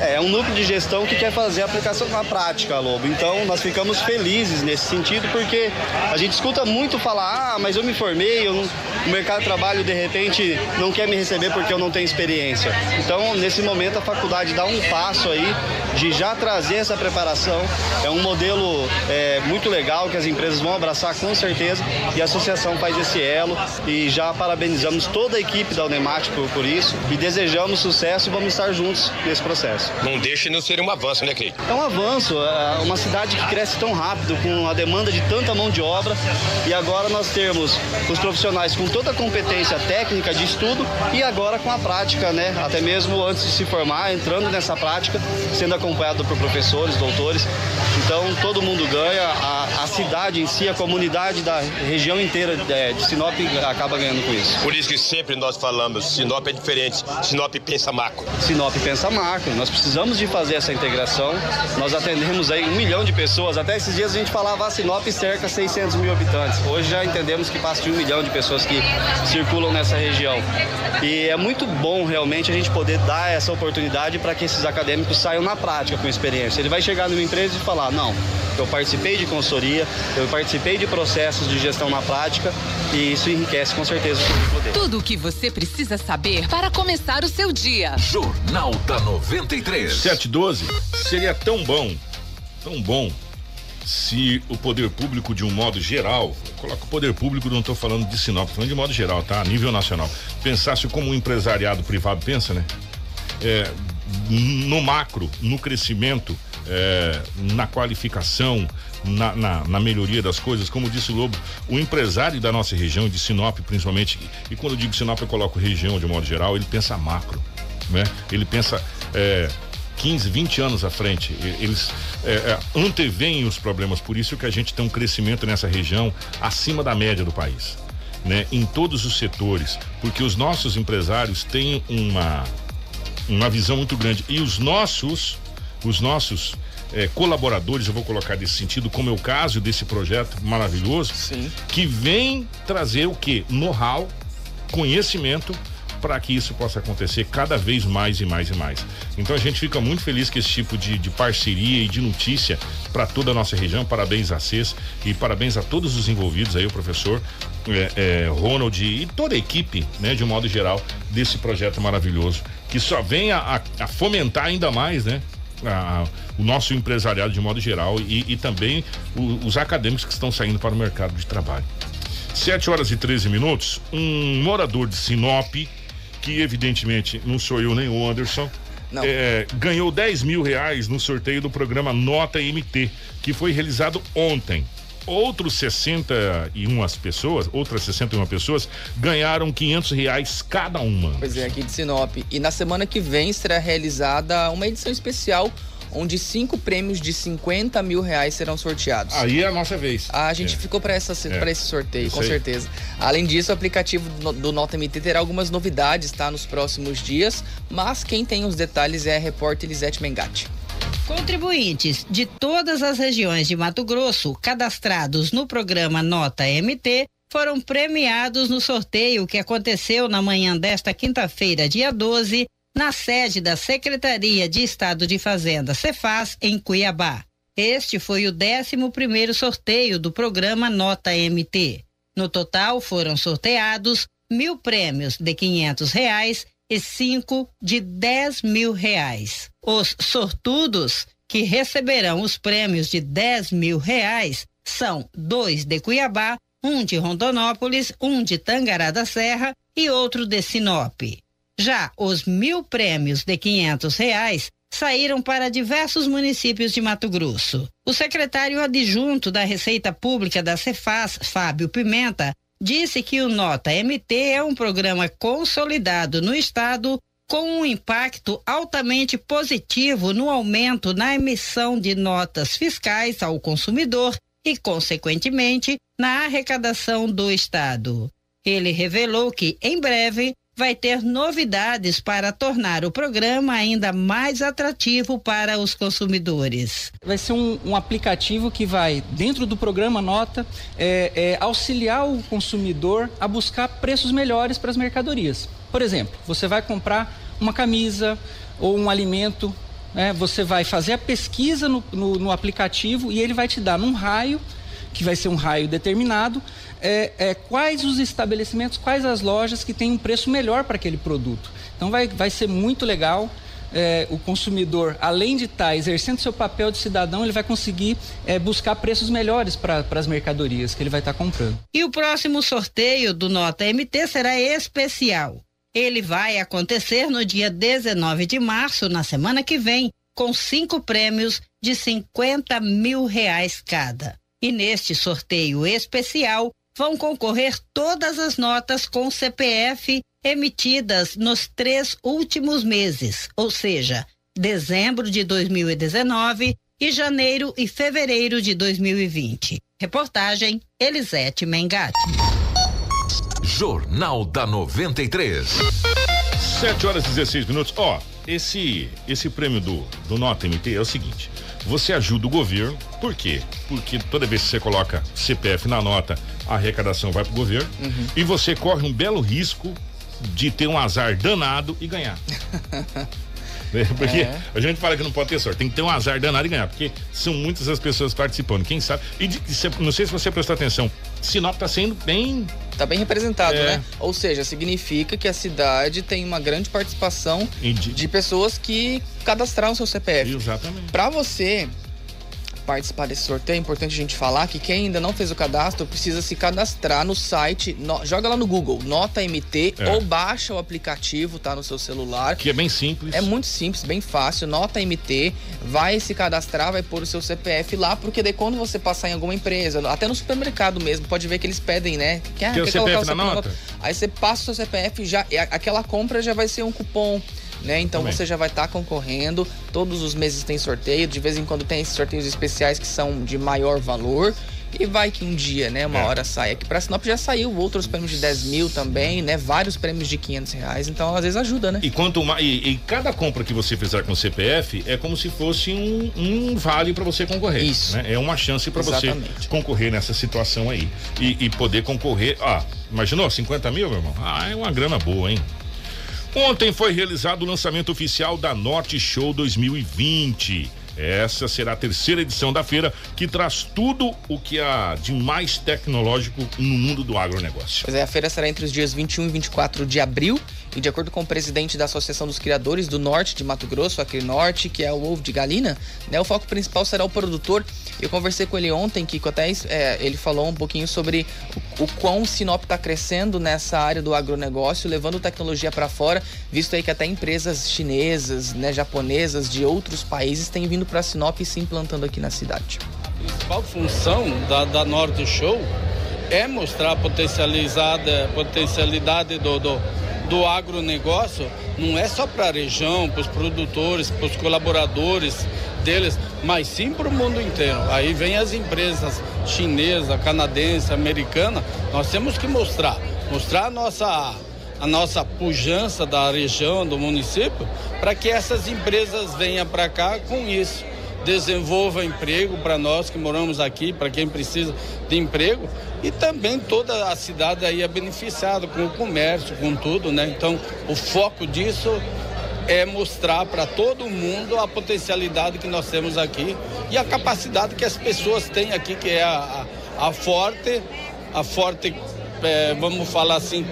É, é um núcleo de gestão que quer fazer a aplicação na prática, Lobo. Então, nós ficamos felizes nesse sentido porque a gente escuta muito falar, ah, mas eu me formei, eu não... o mercado de trabalho de repente não quer me receber porque eu não tenho experiência. Então, nesse momento, a faculdade dá um passo aí de já trazer essa preparação. É um modelo é, muito legal que as empresas vão abraçar com certeza e a associação faz esse elo e já parabenizamos toda a equipe da Unemat por, por isso e desejamos sucesso e vamos estar juntos nesse processo. Não deixe de não ser um avanço, né, Cleiton? É um avanço, é uma cidade que cresce tão rápido, com a demanda de tanta mão de obra e agora nós temos os profissionais com toda a competência técnica de estudo e agora com a prática, né? Até mesmo antes de se formar, entrando nessa prática, sendo acompanhado por professores, doutores. Então todo mundo ganha, a, a cidade em si, a comunidade da região inteira é, de Sinop acaba ganhando com isso. Por isso que sempre nós falamos, Sinop é diferente, Sinop pensa macro. Sinop pensa macro, nós precisamos de fazer essa integração. Nós atendemos aí um milhão de pessoas. Até esses dias a gente falava, a Sinop cerca 600 mil habitantes. Hoje já entendemos que passa de um milhão de pessoas que circulam nessa região. E é muito bom realmente a gente poder dar essa oportunidade para que esses acadêmicos saiam na prática com experiência. Ele vai chegar numa empresa e falar: não, eu participei de consultoria, eu participei de processos de gestão na prática e isso enriquece com certeza o currículo dele. Tudo o que você precisa saber para começar o seu dia. Jornal da 93. 712 seria tão bom, tão bom se o poder público de um modo geral, coloca o poder público, não estou falando de Sinop, falando de modo geral, tá? A nível nacional, pensasse como o empresariado privado pensa, né? É, no macro, no crescimento, é, na qualificação, na, na, na, melhoria das coisas, como disse o Lobo, o empresário da nossa região, de Sinop principalmente, e quando eu digo Sinop eu coloco região de modo geral, ele pensa macro, né? Ele pensa é, 15, 20 anos à frente. Eles é, é, anteveem os problemas, por isso que a gente tem um crescimento nessa região acima da média do país. Né? Em todos os setores, porque os nossos empresários têm uma, uma visão muito grande. E os nossos, os nossos é, colaboradores, eu vou colocar desse sentido, como é o caso desse projeto maravilhoso, Sim. que vem trazer o que? Know-how, conhecimento para que isso possa acontecer cada vez mais e mais e mais. Então a gente fica muito feliz com esse tipo de, de parceria e de notícia para toda a nossa região. Parabéns a CES e parabéns a todos os envolvidos aí, o professor é, é, Ronald e toda a equipe, né, de um modo geral, desse projeto maravilhoso que só vem a, a fomentar ainda mais, né? A, o nosso empresariado de modo geral e, e também o, os acadêmicos que estão saindo para o mercado de trabalho. 7 horas e 13 minutos. Um morador de Sinop que evidentemente não sou eu nem o Anderson. É, ganhou 10 mil reais no sorteio do programa Nota MT, que foi realizado ontem. Outros 61 pessoas, outras 61 pessoas, ganharam 500 reais cada uma. Pois é, aqui de Sinop. E na semana que vem será realizada uma edição especial onde cinco prêmios de 50 mil reais serão sorteados. Aí é a nossa vez. A gente é. ficou para é. esse sorteio, Isso com aí. certeza. Além disso, o aplicativo do, do Nota MT terá algumas novidades, tá? Nos próximos dias, mas quem tem os detalhes é a repórter Elisete Mengatti. Contribuintes de todas as regiões de Mato Grosso cadastrados no programa Nota MT foram premiados no sorteio que aconteceu na manhã desta quinta-feira, dia 12, na sede da Secretaria de Estado de Fazenda, Cefaz, em Cuiabá. Este foi o 11 primeiro sorteio do programa Nota MT. No total foram sorteados mil prêmios de quinhentos reais e cinco de dez mil reais. Os sortudos que receberão os prêmios de dez mil reais são dois de Cuiabá, um de Rondonópolis, um de Tangará da Serra e outro de Sinop. Já os mil prêmios de quinhentos reais saíram para diversos municípios de Mato Grosso. O secretário adjunto da Receita Pública da Cefaz, Fábio Pimenta, disse que o Nota MT é um programa consolidado no estado com um impacto altamente positivo no aumento na emissão de notas fiscais ao consumidor e, consequentemente, na arrecadação do estado. Ele revelou que, em breve, vai ter novidades para tornar o programa ainda mais atrativo para os consumidores. Vai ser um, um aplicativo que vai, dentro do programa Nota, é, é, auxiliar o consumidor a buscar preços melhores para as mercadorias. Por exemplo, você vai comprar uma camisa ou um alimento, né? você vai fazer a pesquisa no, no, no aplicativo e ele vai te dar num raio que vai ser um raio determinado, é, é, quais os estabelecimentos, quais as lojas que têm um preço melhor para aquele produto. Então vai, vai ser muito legal. É, o consumidor, além de estar tá exercendo seu papel de cidadão, ele vai conseguir é, buscar preços melhores para as mercadorias que ele vai estar tá comprando. E o próximo sorteio do Nota MT será especial. Ele vai acontecer no dia 19 de março, na semana que vem, com cinco prêmios de 50 mil reais cada. E neste sorteio especial, vão concorrer todas as notas com CPF emitidas nos três últimos meses, ou seja, dezembro de 2019 e janeiro e fevereiro de 2020. Reportagem Elisete Mengatti. Jornal da 93. 7 horas e 16 minutos. Ó, esse esse prêmio do do Nota MT é o seguinte: você ajuda o governo, por quê? Porque toda vez que você coloca CPF na nota, a arrecadação vai para o governo uhum. e você corre um belo risco de ter um azar danado e ganhar. Porque é. a gente fala que não pode ter sorte, tem que ter um azar danado e ganhar, porque são muitas as pessoas participando, quem sabe. E de, não sei se você prestou atenção, Sinop está sendo bem. Está bem representado, é. né? Ou seja, significa que a cidade tem uma grande participação de... de pessoas que cadastraram seu CPF. Exatamente. Para você participar desse sorteio, é importante a gente falar que quem ainda não fez o cadastro precisa se cadastrar no site, no, joga lá no Google, Nota MT, é. ou baixa o aplicativo, tá no seu celular. Que é bem simples. É muito simples, bem fácil, Nota MT, vai se cadastrar, vai pôr o seu CPF lá, porque daí quando você passar em alguma empresa, até no supermercado mesmo, pode ver que eles pedem, né? Que, ah, quer o CPF na nota? nota? Aí você passa o seu CPF, já, aquela compra já vai ser um cupom né? Então Também. você já vai estar tá concorrendo. Todos os meses tem sorteio, de vez em quando tem esses sorteios especiais que são de maior valor. E vai que um dia, né, uma é. hora sai. Aqui pra Sinop já saiu outros prêmios de 10 mil também, né? Vários prêmios de 500 reais. Então, às vezes ajuda, né? E quanto mais. E, e, cada compra que você fizer com o CPF é como se fosse um, um vale para você concorrer. Isso. Né? É uma chance para você concorrer nessa situação aí. E, e poder concorrer. Ah, imaginou? 50 mil, meu irmão? Ah, é uma grana boa, hein? Ontem foi realizado o lançamento oficial da Norte Show 2020. Essa será a terceira edição da feira que traz tudo o que há de mais tecnológico no mundo do agronegócio. Pois é, a feira será entre os dias 21 e 24 de abril e de acordo com o presidente da Associação dos Criadores do Norte de Mato Grosso, aqui Norte, que é o ovo de galina, né, o foco principal será o produtor. Eu conversei com ele ontem, Kiko, até é, ele falou um pouquinho sobre o, o quão Sinop está crescendo nessa área do agronegócio, levando tecnologia para fora, visto aí que até empresas chinesas, né, japonesas de outros países têm vindo para Sinop e se implantando aqui na cidade. A principal função da, da Norte Show é mostrar a potencializada, potencialidade do, do, do agronegócio, não é só para a região, para os produtores, para os colaboradores deles, mas sim para o mundo inteiro. Aí vem as empresas chinesa, canadense, americana, nós temos que mostrar, mostrar a nossa a nossa pujança da região, do município, para que essas empresas venham para cá com isso. Desenvolva emprego para nós que moramos aqui, para quem precisa de emprego, e também toda a cidade aí é beneficiada com o comércio, com tudo, né? Então, o foco disso é mostrar para todo mundo a potencialidade que nós temos aqui e a capacidade que as pessoas têm aqui, que é a, a, forte, a forte, é, vamos falar assim,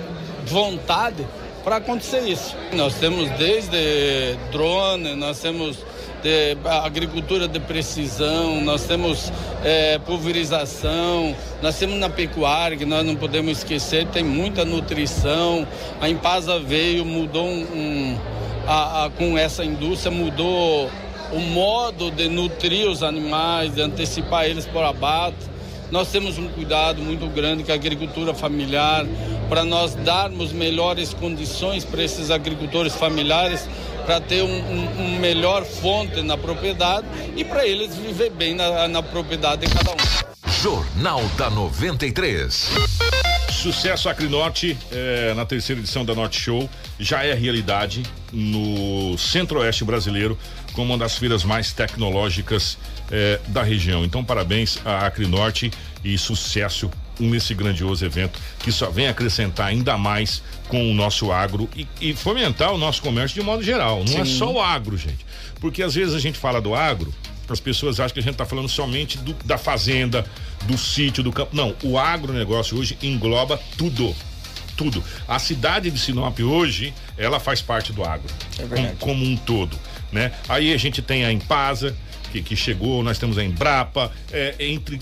vontade para acontecer isso. Nós temos desde drone, nós temos de agricultura de precisão, nós temos é, pulverização, nós temos na pecuária, que nós não podemos esquecer, tem muita nutrição. A Impasa veio, mudou um, um a, a, com essa indústria, mudou o modo de nutrir os animais, de antecipar eles o abate. Nós temos um cuidado muito grande com a agricultura familiar, para nós darmos melhores condições para esses agricultores familiares para ter um, um, um, melhor fonte na propriedade e para eles viver bem na, na propriedade de cada um. Jornal da 93. Sucesso Acrinorte é, na terceira edição da Norte Show já é realidade no Centro-Oeste brasileiro como uma das feiras mais tecnológicas é, da região. Então, parabéns à Acrinorte e sucesso nesse grandioso evento que só vem acrescentar ainda mais com o nosso agro e, e fomentar o nosso comércio de modo geral. Não Sim. é só o agro, gente. Porque às vezes a gente fala do agro, as pessoas acham que a gente está falando somente do, da fazenda, do sítio, do campo. Não, o agronegócio hoje engloba tudo. Tudo. A cidade de Sinop hoje, ela faz parte do agro. É como, como um todo. Né? Aí a gente tem a Empasa, que, que, chegou, nós temos a Embrapa, é, entre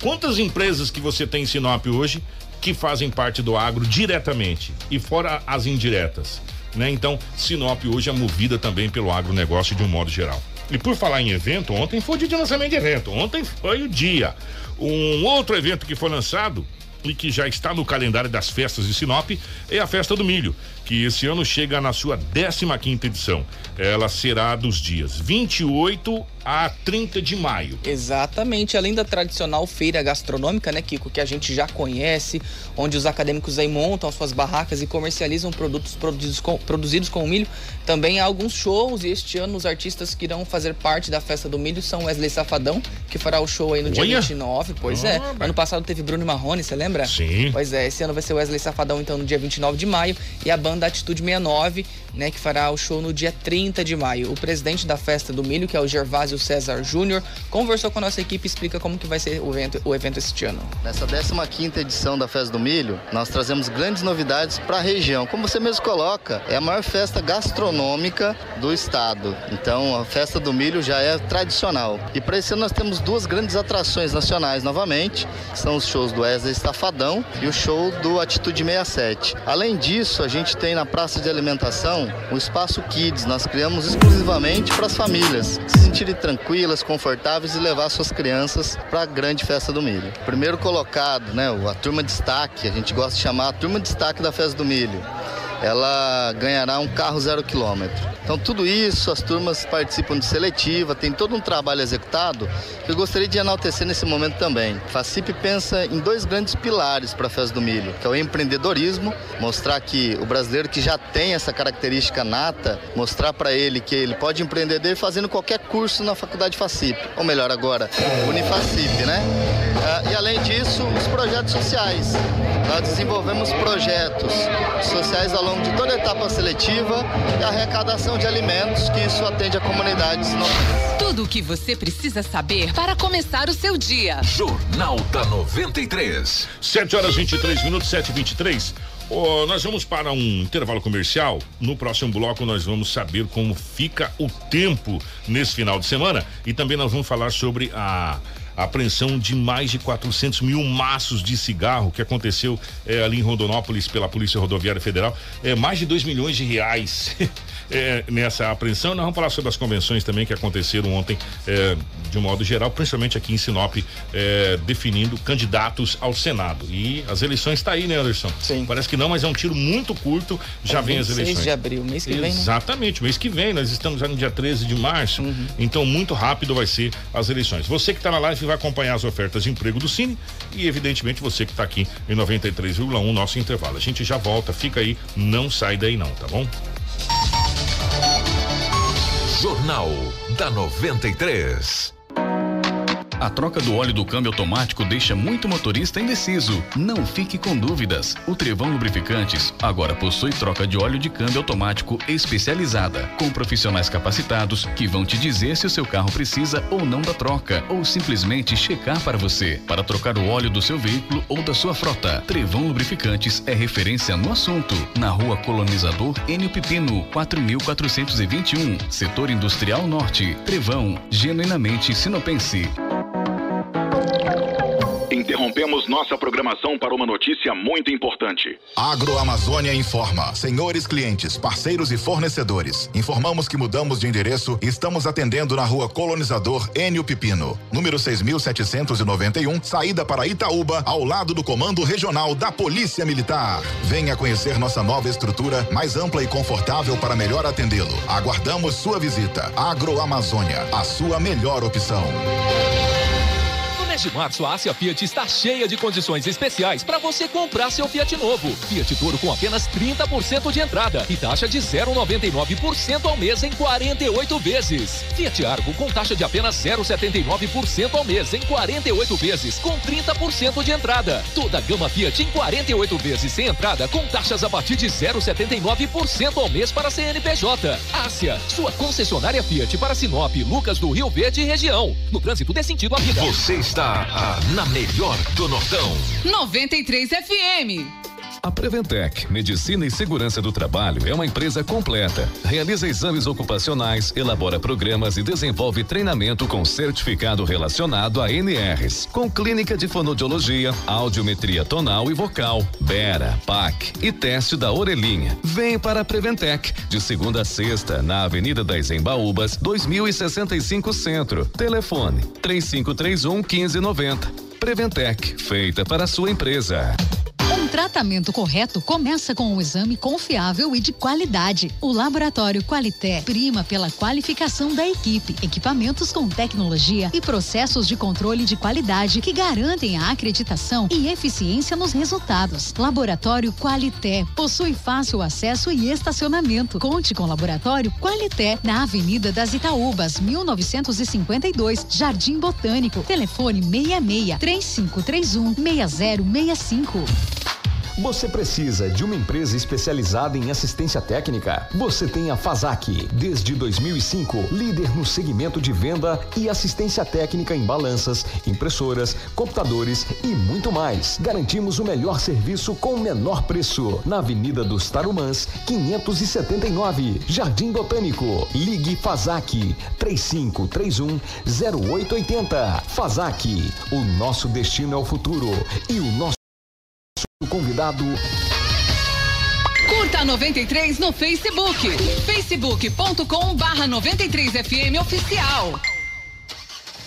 quantas empresas que você tem em Sinop hoje que fazem parte do agro diretamente e fora as indiretas, né? Então, Sinop hoje é movida também pelo agronegócio de um modo geral. E por falar em evento, ontem foi o dia de lançamento de evento, ontem foi o dia. Um outro evento que foi lançado e que já está no calendário das festas de Sinop é a Festa do Milho, que esse ano chega na sua 15 quinta edição. Ela será dos dias 28 a 30 de maio. Exatamente, além da tradicional feira gastronômica, né, Kiko, que a gente já conhece, onde os acadêmicos aí montam suas barracas e comercializam produtos produzidos com, produzidos com milho, também há alguns shows e este ano os artistas que irão fazer parte da festa do milho são Wesley Safadão, que fará o show aí no dia 29, pois é. Ah, ano passado teve Bruno Marrone, você lembra? Sim. Pois é, esse ano vai ser Wesley Safadão então no dia 29 de maio e a banda Atitude 69, né, que fará o show no dia 30 de maio. O presidente da festa do milho, que é o Gervásio César Júnior, conversou com a nossa equipe e explica como que vai ser o evento, o evento este ano. Nessa 15ª edição da Festa do Milho, nós trazemos grandes novidades para a região. Como você mesmo coloca, é a maior festa gastronômica do estado. Então, a Festa do Milho já é tradicional. E para esse ano nós temos duas grandes atrações nacionais novamente, são os shows do Wesley Estafadão e o show do Atitude 67. Além disso, a gente tem na praça de alimentação o Espaço Kids. Nós criamos exclusivamente para as famílias se sentirem tranquilas, confortáveis e levar suas crianças para a grande festa do milho. Primeiro colocado, né, a turma destaque, a gente gosta de chamar a turma destaque da festa do milho ela ganhará um carro zero quilômetro. Então tudo isso, as turmas participam de seletiva, tem todo um trabalho executado que eu gostaria de enaltecer nesse momento também. Facip pensa em dois grandes pilares para a Festa do Milho, que é o empreendedorismo, mostrar que o brasileiro que já tem essa característica nata, mostrar para ele que ele pode empreender fazendo qualquer curso na faculdade Facip, ou melhor agora, Unifacip, né? Ah, e além disso, os projetos sociais. Nós desenvolvemos projetos sociais ao longo de toda a etapa seletiva e arrecadação de alimentos, que isso atende a comunidades locais. Tudo o que você precisa saber para começar o seu dia. Jornal da 93. 7 horas 23 minutos, 7 e 23 Oh, nós vamos para um intervalo comercial. No próximo bloco, nós vamos saber como fica o tempo nesse final de semana e também nós vamos falar sobre a a apreensão de mais de 400 mil maços de cigarro que aconteceu é, ali em Rondonópolis pela Polícia Rodoviária Federal. É, mais de 2 milhões de reais é, nessa apreensão. Nós vamos falar sobre as convenções também que aconteceram ontem, é, de um modo geral, principalmente aqui em Sinop, é, definindo candidatos ao Senado. E as eleições está aí, né, Anderson? Sim. Parece que não, mas é um tiro muito curto. Já é vem as eleições. de abril, mês que vem. Né? Exatamente, mês que vem. Nós estamos já no dia 13 de março. Uhum. Então, muito rápido vai ser as eleições. Você que está na live vai acompanhar as ofertas de emprego do Cine e, evidentemente, você que está aqui em 93,1, nosso intervalo. A gente já volta, fica aí, não sai daí não, tá bom? Jornal da 93. A troca do óleo do câmbio automático deixa muito motorista indeciso. Não fique com dúvidas. O Trevão Lubrificantes agora possui troca de óleo de câmbio automático especializada, com profissionais capacitados que vão te dizer se o seu carro precisa ou não da troca, ou simplesmente checar para você, para trocar o óleo do seu veículo ou da sua frota. Trevão Lubrificantes é referência no assunto. Na rua Colonizador Enio Pipino, 4421, Setor Industrial Norte. Trevão, genuinamente sinopense. Interrompemos nossa programação para uma notícia muito importante. Agroamazônia informa. Senhores clientes, parceiros e fornecedores, informamos que mudamos de endereço e estamos atendendo na rua Colonizador Enio Pipino, número 6791, saída para Itaúba, ao lado do Comando Regional da Polícia Militar. Venha conhecer nossa nova estrutura, mais ampla e confortável para melhor atendê-lo. Aguardamos sua visita. Agroamazônia, a sua melhor opção. De março, a Ásia Fiat está cheia de condições especiais para você comprar seu Fiat novo. Fiat Toro com apenas 30% de entrada e taxa de 0,99% ao mês em 48 vezes. Fiat Argo com taxa de apenas 0,79% ao mês em 48 vezes com 30% de entrada. Toda a gama Fiat em 48 vezes sem entrada com taxas a partir de 0,79% ao mês para CNPJ. Ásia, sua concessionária Fiat para Sinop, Lucas do Rio Verde e região. No trânsito dê sentido à vida. Você está na melhor do Nortão. 93 FM. A Preventec, Medicina e Segurança do Trabalho, é uma empresa completa. Realiza exames ocupacionais, elabora programas e desenvolve treinamento com certificado relacionado a NRs, com clínica de fonodiologia, audiometria tonal e vocal, BERA, PAC e teste da orelhinha. Vem para a Preventec, de segunda a sexta, na Avenida das Embaúbas, 2065 Centro. Telefone 3531 1590. Preventec, feita para a sua empresa. Tratamento correto começa com um exame confiável e de qualidade. O Laboratório Qualité prima pela qualificação da equipe, equipamentos com tecnologia e processos de controle de qualidade que garantem a acreditação e eficiência nos resultados. Laboratório Qualité possui fácil acesso e estacionamento. Conte com o Laboratório Qualité na Avenida das Itaúbas, 1952, Jardim Botânico. Telefone 66 3531 6065. Você precisa de uma empresa especializada em assistência técnica? Você tem a Fazac. Desde 2005, líder no segmento de venda e assistência técnica em balanças, impressoras, computadores e muito mais. Garantimos o melhor serviço com o menor preço. Na Avenida dos Tarumãs, 579, Jardim Botânico. Ligue Fazac 3531 0880. Fazac. O nosso destino é o futuro e o nosso o convidado. Curta a 93 no Facebook. facebook.com barra 93FM Oficial.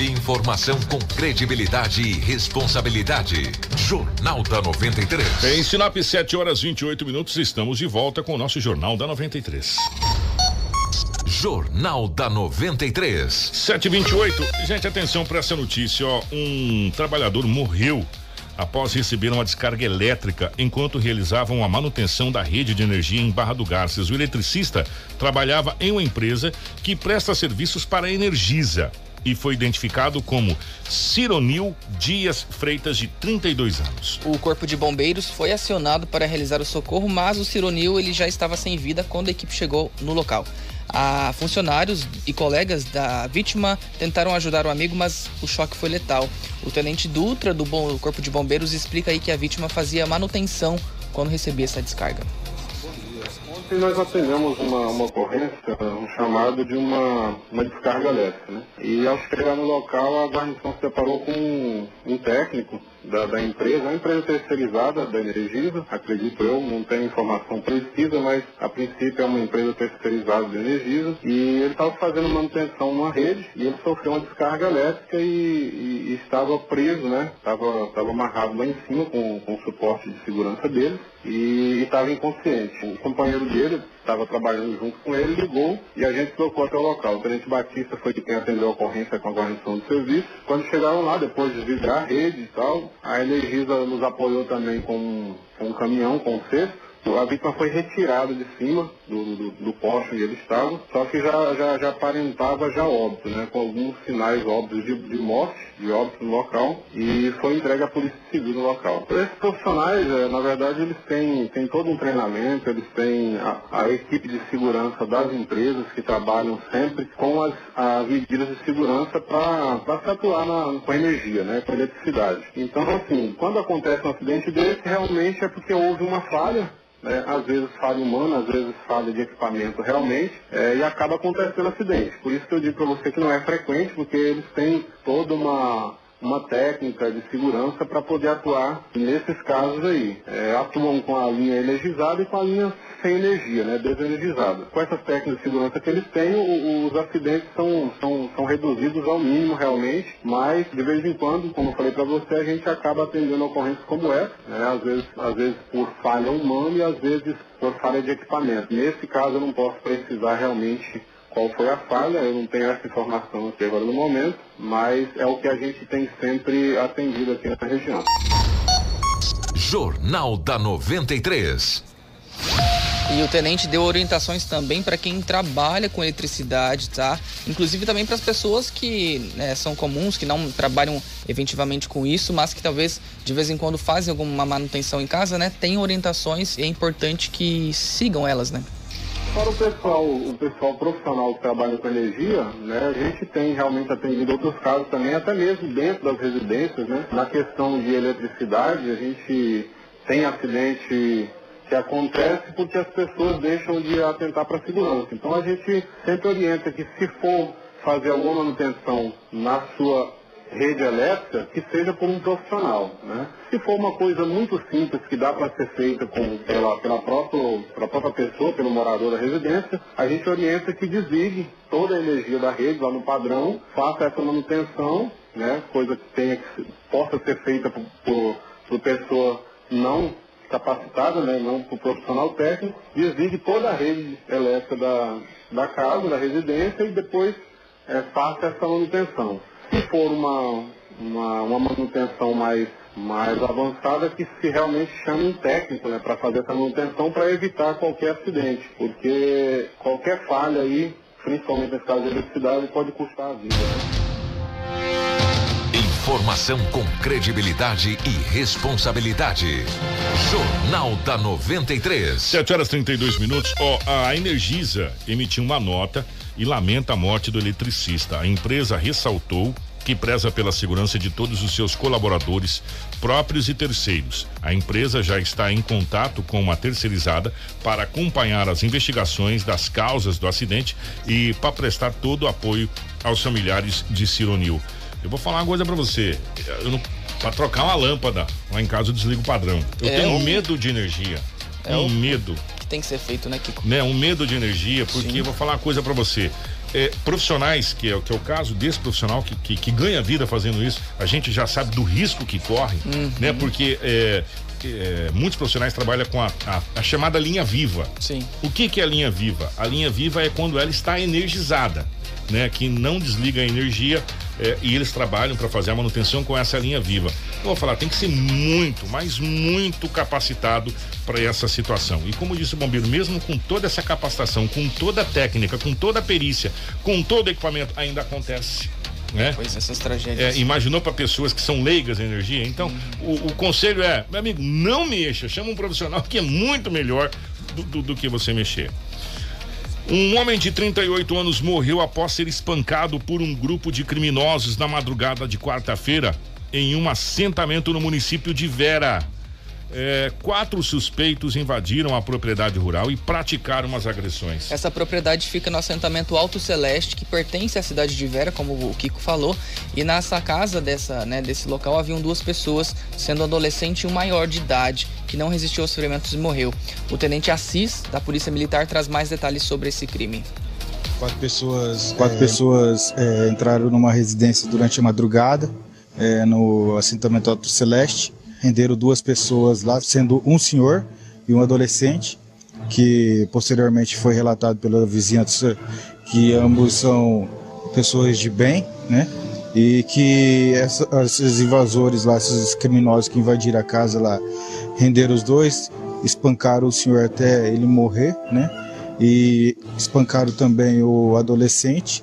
Informação com credibilidade e responsabilidade. Jornal da 93. Em Sinop, 7 horas 28 minutos, estamos de volta com o nosso Jornal da 93. Jornal da 93. 728. Gente, atenção para essa notícia, ó. Um trabalhador morreu após receber uma descarga elétrica enquanto realizavam a manutenção da rede de energia em Barra do Garças. O eletricista trabalhava em uma empresa que presta serviços para a Energisa e foi identificado como Cironil Dias Freitas, de 32 anos. O corpo de bombeiros foi acionado para realizar o socorro, mas o Cironil ele já estava sem vida quando a equipe chegou no local. A funcionários e colegas da vítima tentaram ajudar o amigo, mas o choque foi letal. O tenente Dutra do Corpo de Bombeiros explica aí que a vítima fazia manutenção quando recebia essa descarga. Ontem nós atendemos uma, uma ocorrência, um chamado de uma, uma descarga elétrica. Né? E ao chegar no local, a guarnição se deparou com um, um técnico da, da, empresa, uma empresa terceirizada da Energisa, acredito eu, não tenho informação precisa, mas a princípio é uma empresa terceirizada da Energisa, e ele estava fazendo manutenção numa rede e ele sofreu uma descarga elétrica e, e, e estava preso, né? Estava, estava amarrado lá em cima com, com o suporte de segurança dele e estava inconsciente. O companheiro dele estava trabalhando junto com ele, ligou e a gente colocou até o local. O tenente Batista foi quem atendeu a ocorrência com a guarnição do serviço. Quando chegaram lá, depois de vidrar a rede e tal, a Energisa nos apoiou também com, com um caminhão, com um cesto a vítima foi retirada de cima do, do, do poste onde ele estava, só que já, já, já aparentava já óbito, né, com alguns sinais óbvios de, de morte, de óbito no local, e foi entregue à Polícia Civil no local. Esses profissionais, é, na verdade, eles têm, têm todo um treinamento, eles têm a, a equipe de segurança das empresas que trabalham sempre com as, as medidas de segurança para se atuar na, com energia, né, com eletricidade. Então, assim, quando acontece um acidente desse, realmente é porque houve uma falha né, às vezes falha humana, às vezes falha de equipamento realmente, é, e acaba acontecendo acidente. Por isso que eu digo para você que não é frequente, porque eles têm toda uma, uma técnica de segurança para poder atuar nesses casos aí. É, atuam com a linha energizada e com a linha sem energia, né, desenergizada. Com essas técnicas de segurança que eles têm, o, os acidentes são, são, são reduzidos ao mínimo realmente, mas de vez em quando, como eu falei para você, a gente acaba atendendo ocorrências como essa, né, às, vezes, às vezes por falha humana e às vezes por falha de equipamento. Nesse caso eu não posso precisar realmente qual foi a falha, eu não tenho essa informação aqui agora no momento, mas é o que a gente tem sempre atendido aqui nessa região. Jornal da 93. E o tenente deu orientações também para quem trabalha com eletricidade, tá? Inclusive também para as pessoas que né, são comuns, que não trabalham efetivamente com isso, mas que talvez de vez em quando fazem alguma manutenção em casa, né? Tem orientações e é importante que sigam elas, né? Para o pessoal, o pessoal profissional que trabalha com energia, né, a gente tem realmente atendido outros casos também, até mesmo dentro das residências, né? Na questão de eletricidade, a gente tem acidente que acontece porque as pessoas deixam de atentar para a segurança. Então a gente sempre orienta que se for fazer alguma manutenção na sua rede elétrica, que seja por um profissional. Né? Se for uma coisa muito simples que dá para ser feita com, pela, pela, própria, pela própria pessoa, pelo morador da residência, a gente orienta que desligue toda a energia da rede lá no padrão, faça essa manutenção, né? coisa que tenha que possa ser feita por, por, por pessoa não capacitada, né, não por profissional técnico, desligue toda a rede elétrica da, da casa, da residência e depois é, faça essa manutenção. Se for uma, uma, uma manutenção mais, mais avançada, que se realmente chame um técnico né, para fazer essa manutenção para evitar qualquer acidente, porque qualquer falha aí, principalmente nesse caso de eletricidade, pode custar a vida. Né? Informação com credibilidade e responsabilidade. Jornal da 93. 7 horas 32 minutos. Ó, oh, a Energisa emitiu uma nota e lamenta a morte do eletricista. A empresa ressaltou que preza pela segurança de todos os seus colaboradores, próprios e terceiros. A empresa já está em contato com uma terceirizada para acompanhar as investigações das causas do acidente e para prestar todo o apoio aos familiares de Cironil. Eu vou falar uma coisa para você. Eu não, pra trocar uma lâmpada lá em casa eu desligo o padrão. Eu é tenho um, medo de energia. É um, um medo. Tem que ser feito, né, Kiko? Né, um medo de energia, porque Sim. eu vou falar uma coisa para você. É, profissionais, que é, que é o caso desse profissional que, que, que, ganha vida fazendo isso, a gente já sabe do risco que corre, uhum. né? Porque é, é, muitos profissionais trabalham com a, a, a, chamada linha viva. Sim. O que, que é a linha viva? A linha viva é quando ela está energizada, né? Que não desliga a energia é, e eles trabalham para fazer a manutenção com essa linha viva. Eu vou falar, tem que ser muito, mas muito capacitado para essa situação. E como disse o bombeiro, mesmo com toda essa capacitação, com toda a técnica, com toda a perícia, com todo o equipamento, ainda acontece. Né? Pois essas tragédias. É, imaginou para pessoas que são leigas em energia? Então, hum. o, o, conselho é, meu amigo, não mexa, chama um profissional que é muito melhor do, do, do que você mexer. Um homem de 38 anos morreu após ser espancado por um grupo de criminosos na madrugada de quarta-feira em um assentamento no município de Vera. É, quatro suspeitos invadiram a propriedade rural e praticaram as agressões. Essa propriedade fica no assentamento Alto Celeste, que pertence à cidade de Vera, como o Kiko falou. E nessa casa dessa, né, desse local haviam duas pessoas, sendo um adolescente e um maior de idade, que não resistiu aos ferimentos e morreu. O tenente Assis, da Polícia Militar, traz mais detalhes sobre esse crime. Quatro pessoas, quatro é... pessoas é, entraram numa residência durante a madrugada, é, no assentamento Alto Celeste renderam duas pessoas lá, sendo um senhor e um adolescente, que posteriormente foi relatado pela vizinhança que ambos são pessoas de bem, né? E que essa, esses invasores lá, esses criminosos que invadiram a casa lá, renderam os dois, espancaram o senhor até ele morrer, né? E espancaram também o adolescente,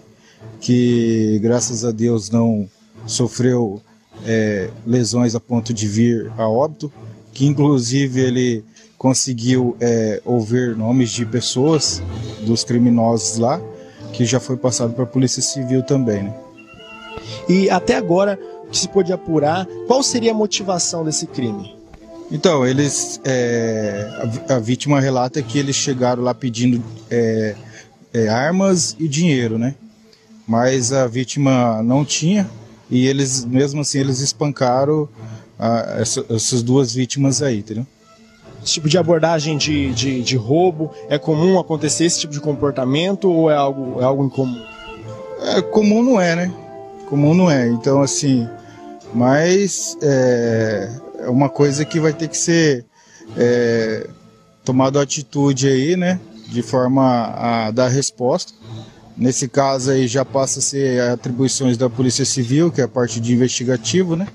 que graças a Deus não sofreu é, lesões a ponto de vir a óbito, que inclusive ele conseguiu é, ouvir nomes de pessoas dos criminosos lá, que já foi passado para a Polícia Civil também. Né? E até agora, que se pôde apurar, qual seria a motivação desse crime? Então, eles. É, a, a, vítima relata que eles chegaram lá pedindo é, é, armas e dinheiro, né? Mas a vítima não tinha, e eles, mesmo assim, eles espancaram ah, essa, essas duas vítimas aí, entendeu? Esse tipo de abordagem de, de, de, roubo, é comum acontecer esse tipo de comportamento ou é algo, é algo incomum? É, comum não é, né? Comum não é. Então, assim, mas é, é uma coisa que vai ter que ser é, tomado atitude aí, né? De forma a dar resposta. Nesse caso aí já passa a ser atribuições da Polícia Civil, que é a parte de investigativo, né?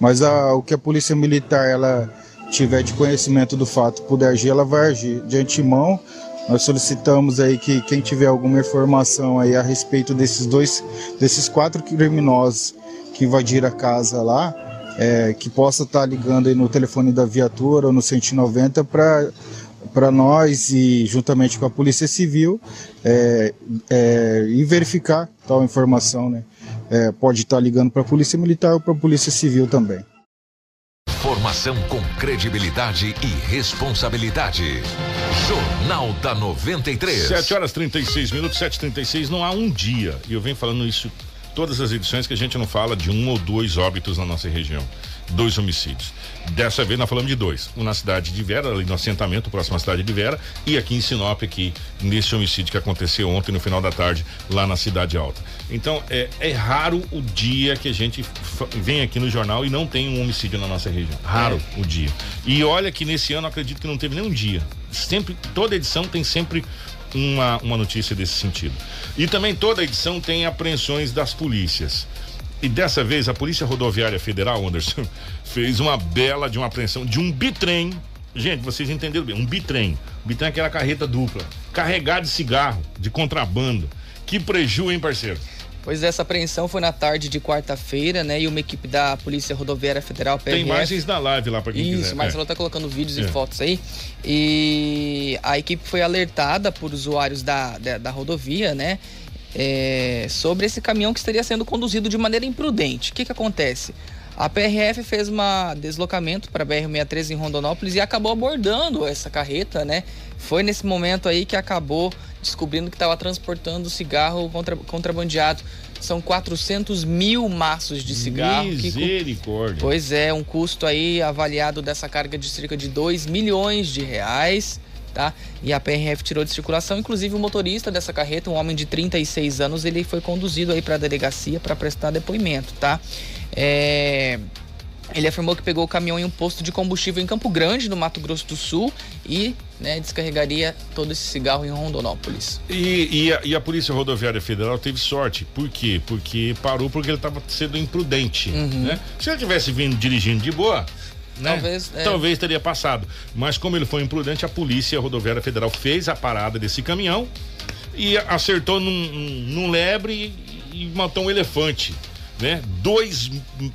Mas a, o que a Polícia Militar ela tiver de conhecimento do fato puder agir, ela vai agir. De antemão, nós solicitamos aí que quem tiver alguma informação aí a respeito desses dois, desses quatro criminosos que invadiram a casa lá, é, que possa estar tá ligando aí no telefone da viatura ou no 190 para para nós e juntamente com a Polícia Civil é, é, e verificar tal informação, né? É, pode estar tá ligando para a Polícia Militar ou para a Polícia Civil também. Informação com credibilidade e responsabilidade. Jornal da 93. 7 horas 36 minutos, 7h36. Não há um dia, e eu venho falando isso todas as edições, que a gente não fala de um ou dois óbitos na nossa região dois homicídios. Dessa vez nós falamos de dois. Um na cidade de Vera, ali no assentamento, próximo à cidade de Vera, e aqui em Sinop, aqui, nesse homicídio que aconteceu ontem, no final da tarde, lá na Cidade Alta. Então, é, é raro o dia que a gente vem aqui no jornal e não tem um homicídio na nossa região. Raro é. o dia. E olha que nesse ano acredito que não teve nem um dia. Sempre, toda edição tem sempre uma, uma notícia desse sentido. E também toda edição tem apreensões das polícias. E dessa vez a Polícia Rodoviária Federal, Anderson, fez uma bela de uma apreensão de um bitrem. Gente, vocês entenderam bem, um bitrem. Bitrem é aquela carreta dupla, carregado de cigarro, de contrabando. Que preju, hein, parceiro? Pois essa apreensão foi na tarde de quarta-feira, né? E uma equipe da Polícia Rodoviária Federal PRF... Tem imagens na live lá para quem Isso, quiser. Isso, Marcelo é. tá colocando vídeos é. e fotos aí. E a equipe foi alertada por usuários da, da, da rodovia, né? É, sobre esse caminhão que estaria sendo conduzido de maneira imprudente. O que, que acontece? A PRF fez um deslocamento para a BR-63 em Rondonópolis e acabou abordando essa carreta, né? Foi nesse momento aí que acabou descobrindo que estava transportando cigarro contra, contrabandeado. São 400 mil maços de cigarro. Misericórdia. Que, pois é, um custo aí avaliado dessa carga de cerca de 2 milhões de reais tá? E a PRF tirou de circulação, inclusive o motorista dessa carreta, um homem de 36 anos, ele foi conduzido aí para a delegacia para prestar depoimento, tá? É... Ele afirmou que pegou o caminhão em um posto de combustível em Campo Grande, no Mato Grosso do Sul, e né, descarregaria todo esse cigarro em Rondonópolis. E, e, a, e, a, Polícia Rodoviária Federal teve sorte. Por quê? Porque parou porque ele estava sendo imprudente. Uhum. Né? Se ele tivesse vindo dirigindo de boa, né? Talvez, é. Talvez teria passado. Mas como ele foi imprudente, a Polícia Rodoviária Federal fez a parada desse caminhão e acertou num, num lebre e, e matou um elefante. Né? Dois,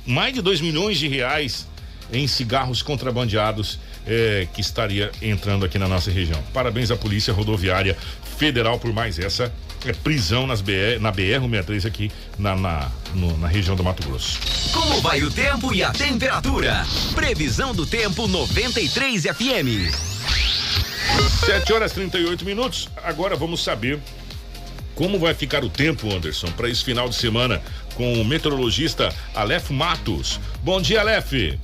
mais de 2 milhões de reais em cigarros contrabandeados é, que estaria entrando aqui na nossa região. Parabéns à Polícia Rodoviária Federal por mais essa é, prisão nas BR, na BR-163 aqui na, na, no, na região do Mato Grosso. Como vai o tempo e a temperatura? Previsão do tempo 93 FM. 7 horas 38 minutos. Agora vamos saber como vai ficar o tempo, Anderson, para esse final de semana com o meteorologista Aleph Matos. Bom dia, Aleph.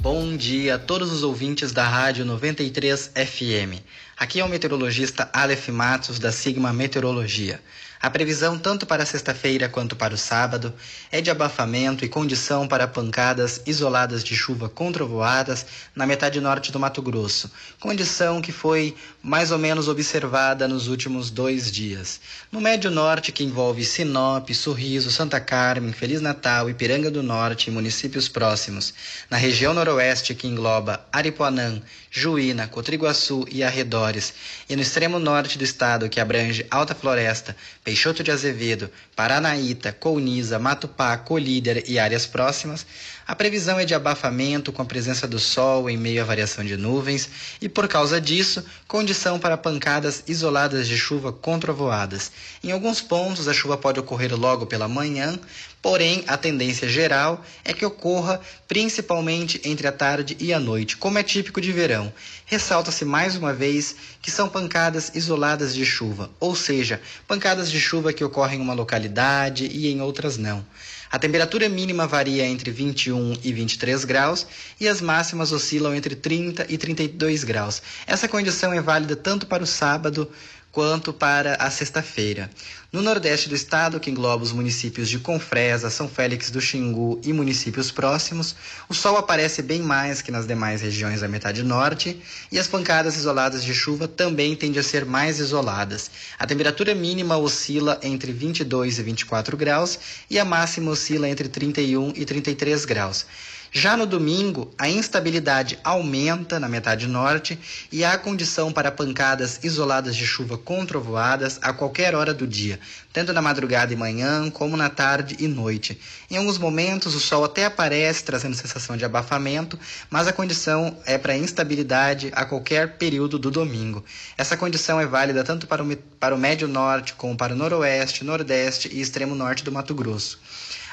Bom dia a todos os ouvintes da Rádio 93 FM. Aqui é o meteorologista Aleph Matos, da Sigma Meteorologia. A previsão, tanto para sexta-feira quanto para o sábado, é de abafamento e condição para pancadas isoladas de chuva controvoadas na metade norte do Mato Grosso, condição que foi mais ou menos observada nos últimos dois dias. No médio norte, que envolve Sinop, Sorriso, Santa Carmen, Feliz Natal, Ipiranga do Norte e municípios próximos. Na região noroeste, que engloba Aripuanã, Juína, Cotriguaçu e arredores, e no extremo norte do estado, que abrange Alta Floresta, Peixoto de Azevedo, Paranaíta, Colniza, Matupá, Colíder e áreas próximas, a previsão é de abafamento com a presença do sol em meio à variação de nuvens e, por causa disso, condição para pancadas isoladas de chuva controvoadas. Em alguns pontos, a chuva pode ocorrer logo pela manhã, porém, a tendência geral é que ocorra principalmente entre a tarde e a noite, como é típico de verão. Ressalta-se mais uma vez que são pancadas isoladas de chuva, ou seja, pancadas de chuva que ocorrem em uma localidade e em outras não. A temperatura mínima varia entre 21 e 23 graus e as máximas oscilam entre 30 e 32 graus. Essa condição é válida tanto para o sábado quanto para a sexta-feira. No nordeste do estado, que engloba os municípios de Confresa, São Félix do Xingu e municípios próximos, o sol aparece bem mais que nas demais regiões da metade norte e as pancadas isoladas de chuva também tendem a ser mais isoladas. A temperatura mínima oscila entre 22 e 24 graus e a máxima oscila entre 31 e 33 graus. Já no domingo, a instabilidade aumenta na metade norte e há condição para pancadas isoladas de chuva com trovoadas a qualquer hora do dia, tanto na madrugada e manhã como na tarde e noite. Em alguns momentos, o sol até aparece trazendo sensação de abafamento, mas a condição é para instabilidade a qualquer período do domingo. Essa condição é válida tanto para o, para o médio norte como para o noroeste, nordeste e extremo norte do Mato Grosso.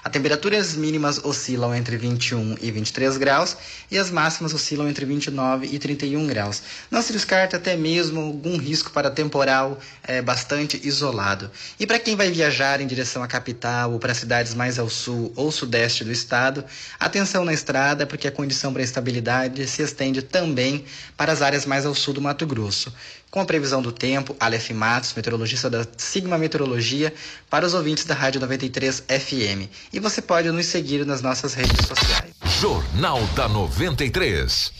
As temperaturas mínimas oscilam entre 21 e 23 graus e as máximas oscilam entre 29 e 31 graus. Não se descarta até mesmo algum risco para temporal é, bastante isolado. E para quem vai viajar em direção à capital ou para cidades mais ao sul ou sudeste do estado, atenção na estrada, porque a condição para estabilidade se estende também para as áreas mais ao sul do Mato Grosso com a previsão do tempo, Aleph Matos, meteorologista da Sigma Meteorologia, para os ouvintes da Rádio 93 FM. E você pode nos seguir nas nossas redes sociais. Jornal da 93.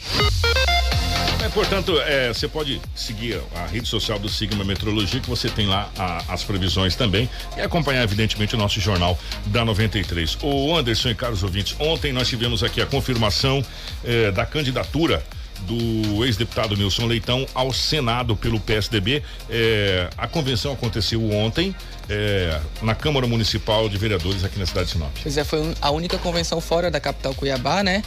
É, portanto, é, você pode seguir a rede social do Sigma Meteorologia, que você tem lá a, as previsões também, e acompanhar, evidentemente, o nosso jornal da 93. O Anderson e caros ouvintes, ontem nós tivemos aqui a confirmação é, da candidatura do ex-deputado Nilson Leitão ao Senado pelo PSDB. É, a convenção aconteceu ontem é, na Câmara Municipal de Vereadores aqui na cidade de Sinop. Pois é, foi a única convenção fora da capital Cuiabá, né?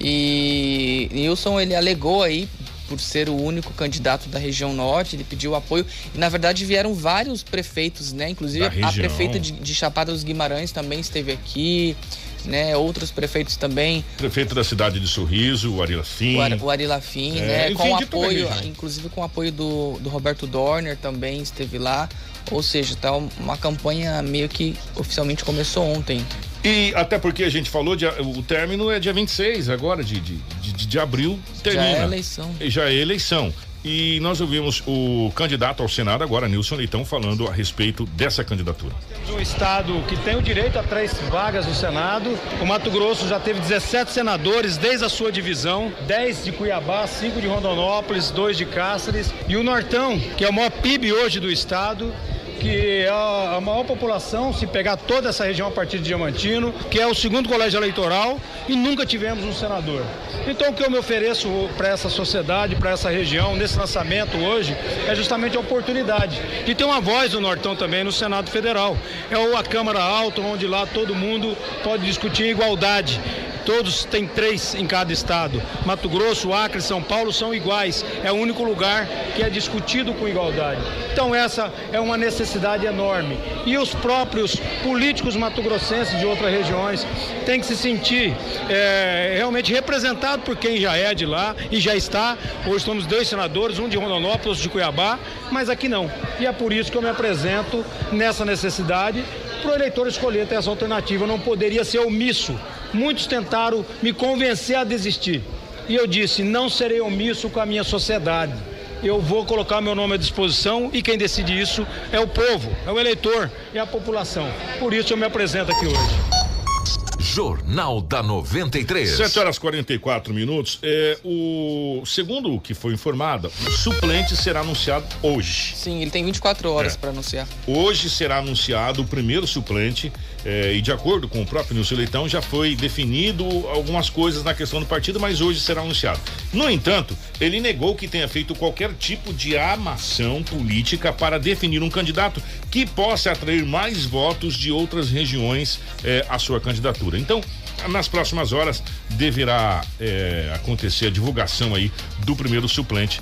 E Nilson ele alegou aí por ser o único candidato da região norte, ele pediu apoio e na verdade vieram vários prefeitos, né? Inclusive a prefeita de, de Chapada dos Guimarães também esteve aqui né? Outros prefeitos também. Prefeito da cidade de Sorriso, o Arilafim. O, Ar, o Arilafim, é, né? Com apoio, inclusive com apoio do, do Roberto Dorner também esteve lá. Ou seja, tá uma campanha meio que oficialmente começou ontem. E até porque a gente falou, de, o término é dia 26 agora de, de, de, de abril, termina. Já é eleição. Já é eleição. E nós ouvimos o candidato ao Senado agora, Nilson Leitão, falando a respeito dessa candidatura. Temos um estado que tem o direito a três vagas no Senado. O Mato Grosso já teve 17 senadores desde a sua divisão, 10 de Cuiabá, 5 de Rondonópolis, 2 de Cáceres. E o Nortão, que é o maior PIB hoje do estado, que é a maior população, se pegar toda essa região a partir de Diamantino, que é o segundo colégio eleitoral e nunca tivemos um senador. Então o que eu me ofereço para essa sociedade, para essa região, nesse lançamento hoje, é justamente a oportunidade de ter uma voz do Nortão também no Senado Federal. É a Câmara Alta, onde lá todo mundo pode discutir igualdade Todos têm três em cada estado. Mato Grosso, Acre, São Paulo são iguais. É o único lugar que é discutido com igualdade. Então essa é uma necessidade enorme. E os próprios políticos mato-grossenses de outras regiões têm que se sentir é, realmente representados por quem já é de lá e já está. Hoje temos dois senadores, um de Rondonópolis, de Cuiabá, mas aqui não. E é por isso que eu me apresento nessa necessidade para o eleitor escolher essa alternativa. não poderia ser omisso Muitos tentaram me convencer a desistir. E eu disse: não serei omisso com a minha sociedade. Eu vou colocar meu nome à disposição e quem decide isso é o povo, é o eleitor, é a população. Por isso eu me apresento aqui hoje. Jornal da 93. 7 horas 44 minutos. É, o segundo o que foi informado, o suplente será anunciado hoje. Sim, ele tem 24 horas é. para anunciar. Hoje será anunciado o primeiro suplente é, e de acordo com o próprio Nilson Leitão já foi definido algumas coisas na questão do partido, mas hoje será anunciado. No entanto, ele negou que tenha feito qualquer tipo de amação política para definir um candidato que possa atrair mais votos de outras regiões é, à sua candidatura. Então, nas próximas horas deverá é, acontecer a divulgação aí do primeiro suplente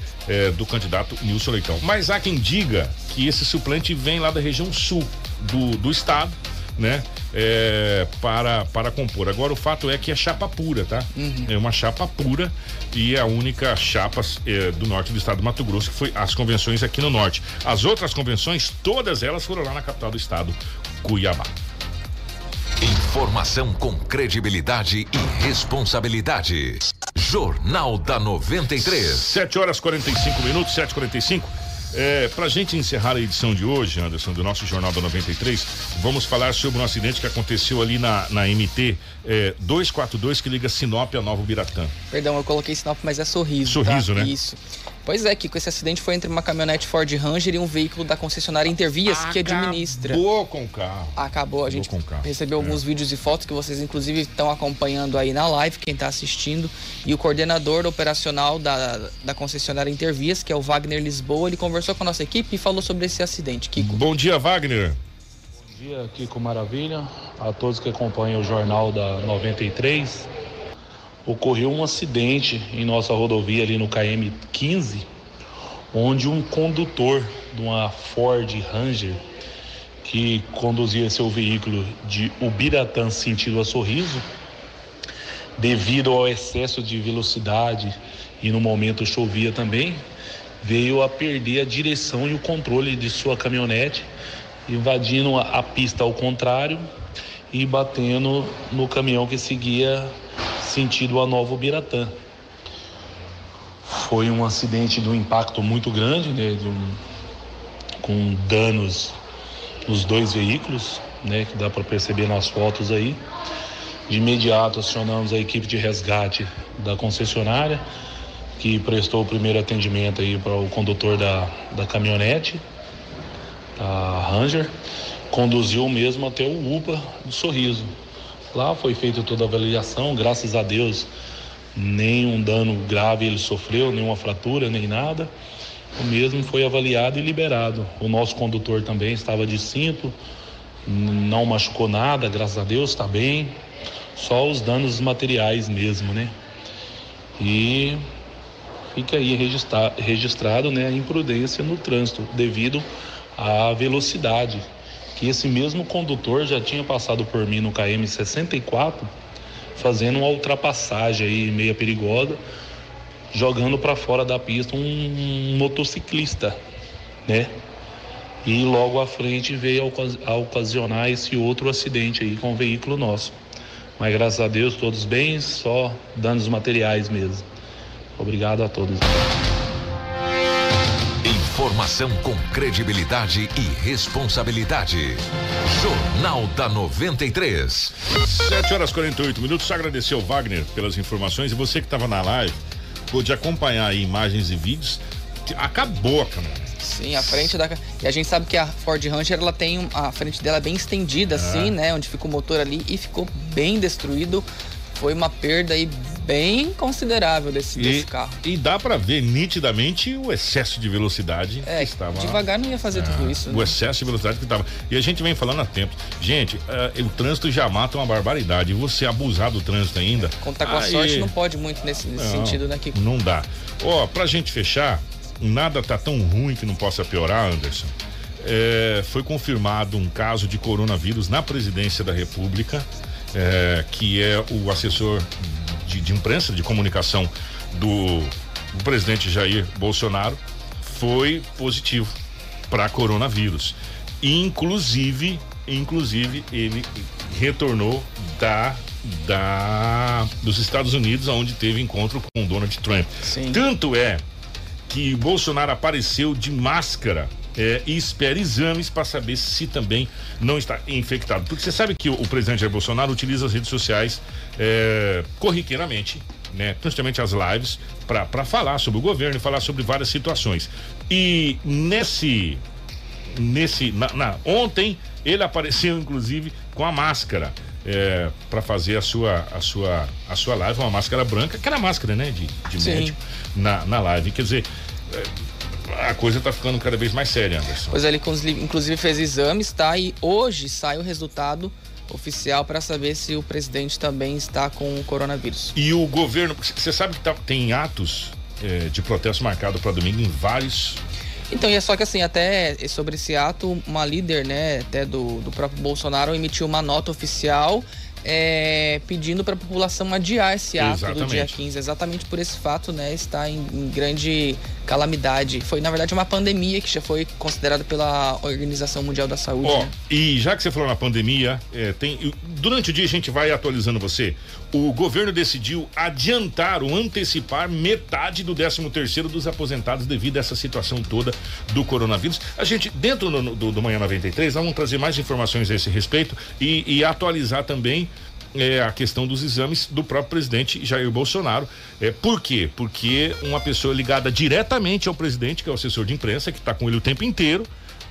do candidato Nilson Leitão. Mas há quem diga que esse suplente vem lá da região sul do, do estado, né? É, para, para compor. Agora o fato é que é chapa pura, tá? Uhum. É uma chapa pura e é a única chapa é, do norte do estado do Mato Grosso que foi as convenções aqui no norte. As outras convenções, todas elas foram lá na capital do estado, Cuiabá. Informação com credibilidade e responsabilidade. Jornal da 93. 7 horas 45 minutos, 7h45. É, pra gente encerrar a edição de hoje, Anderson, do nosso Jornal da 93, vamos falar sobre um acidente que aconteceu ali na, na MT é, 242 que liga Sinop a Nova Biratã. Perdão, eu coloquei Sinop, mas é sorriso. Sorriso, tá? né? Isso. Pois é, Kiko, esse acidente foi entre uma caminhonete Ford Ranger e um veículo da concessionária Intervias que administra. Acabou com o carro. Acabou, a gente carro. recebeu alguns vídeos e fotos que vocês inclusive estão acompanhando aí na live, quem está assistindo. E o coordenador operacional da, da concessionária Intervias, que é o Wagner Lisboa, ele conversou com a nossa equipe e falou sobre esse acidente. Kiko. Bom dia, Wagner. Bom dia, Kiko Maravilha, a todos que acompanham o Jornal da 93. Ocorreu um acidente em nossa rodovia ali no KM 15, onde um condutor de uma Ford Ranger que conduzia seu veículo de Ubiratã sentido a Sorriso, devido ao excesso de velocidade e no momento chovia também, veio a perder a direção e o controle de sua caminhonete, invadindo a, pista ao contrário e batendo no caminhão que seguia sentido a Nova Biratã. Foi um acidente de um impacto muito grande, né, um, com danos nos dois veículos, né, que dá para perceber nas fotos aí. De imediato acionamos a equipe de resgate da concessionária, que prestou o primeiro atendimento aí para o condutor da, da caminhonete, da Ranger, conduziu mesmo até o UPA do Sorriso. Lá foi feita toda a avaliação, graças a Deus nenhum dano grave ele sofreu, nenhuma fratura, nem nada. O mesmo foi avaliado e liberado. O nosso condutor também estava de cinto, não machucou nada, graças a Deus, está bem. Só os danos materiais mesmo, né? E fica aí registra registrado né, a imprudência no trânsito devido à velocidade. Que esse mesmo condutor já tinha passado por mim no KM 64 fazendo uma ultrapassagem aí meia perigosa, jogando para fora da pista um, motociclista, né? E logo à frente veio a ocasionar esse outro acidente aí com o veículo nosso. Mas graças a Deus todos bem, só danos materiais mesmo. Obrigado a todos. Informação com credibilidade e responsabilidade. Jornal da 93. 7 horas 48 minutos. Agradecer ao Wagner pelas informações e você que estava na live pôde acompanhar aí imagens e vídeos. Acabou a caminhonete. Sim, a frente da. E a gente sabe que a Ford Ranger ela tem a frente dela bem estendida, assim, né? Onde fica o motor ali e ficou bem destruído. Foi uma perda aí bem considerável desse, e, desse carro. E dá para ver nitidamente o excesso de velocidade é, que estava. Devagar não ia fazer é, tudo isso. O né? excesso de velocidade que estava. E a gente vem falando há tempo. Gente, uh, o trânsito já mata uma barbaridade. E você abusar do trânsito ainda. Contar com a aí... sorte não pode muito nesse, nesse não, sentido, né, Kiko? Não dá. Ó, pra gente fechar, nada tá tão ruim que não possa piorar, Anderson. É, foi confirmado um caso de coronavírus na presidência da República. É, que é o assessor de, de, imprensa, de comunicação do, do presidente Jair Bolsonaro, foi positivo para coronavírus. Inclusive, inclusive ele retornou da da dos Estados Unidos, onde teve encontro com Donald Trump. Sim. Tanto é que Bolsonaro apareceu de máscara é, e espera exames para saber se também não está infectado. Porque você sabe que o, o presidente Jair Bolsonaro utiliza as redes sociais é, corriqueiramente, né, principalmente as lives, para falar sobre o governo e falar sobre várias situações. E nesse. nesse na, na, ontem ele apareceu, inclusive, com a máscara. É, para fazer a sua, a, sua, a sua live, uma máscara branca, aquela máscara, né, de, de médico, na, na live. Quer dizer, a coisa tá ficando cada vez mais séria, Anderson. Pois é, ele inclusive fez exames, tá? E hoje sai o resultado oficial para saber se o presidente também está com o coronavírus. E o governo, você sabe que tá, tem atos é, de protesto marcado para domingo em vários. Então, e é só que assim, até sobre esse ato, uma líder, né, até do, do próprio Bolsonaro emitiu uma nota oficial é, pedindo para a população adiar esse ato Exatamente. do dia 15, exatamente por esse fato, né, está em, em grande calamidade. Foi, na verdade, uma pandemia que já foi considerada pela Organização Mundial da Saúde. Ó, né? e já que você falou na pandemia, é, tem, durante o dia a gente vai atualizando você. O governo decidiu adiantar ou antecipar metade do 13 terceiro dos aposentados devido a essa situação toda do coronavírus. A gente, dentro do, do, do Manhã 93, nós vamos trazer mais informações a esse respeito e, e atualizar também é, a questão dos exames do próprio presidente Jair Bolsonaro. É, por quê? Porque uma pessoa ligada diretamente ao presidente, que é o assessor de imprensa, que está com ele o tempo inteiro,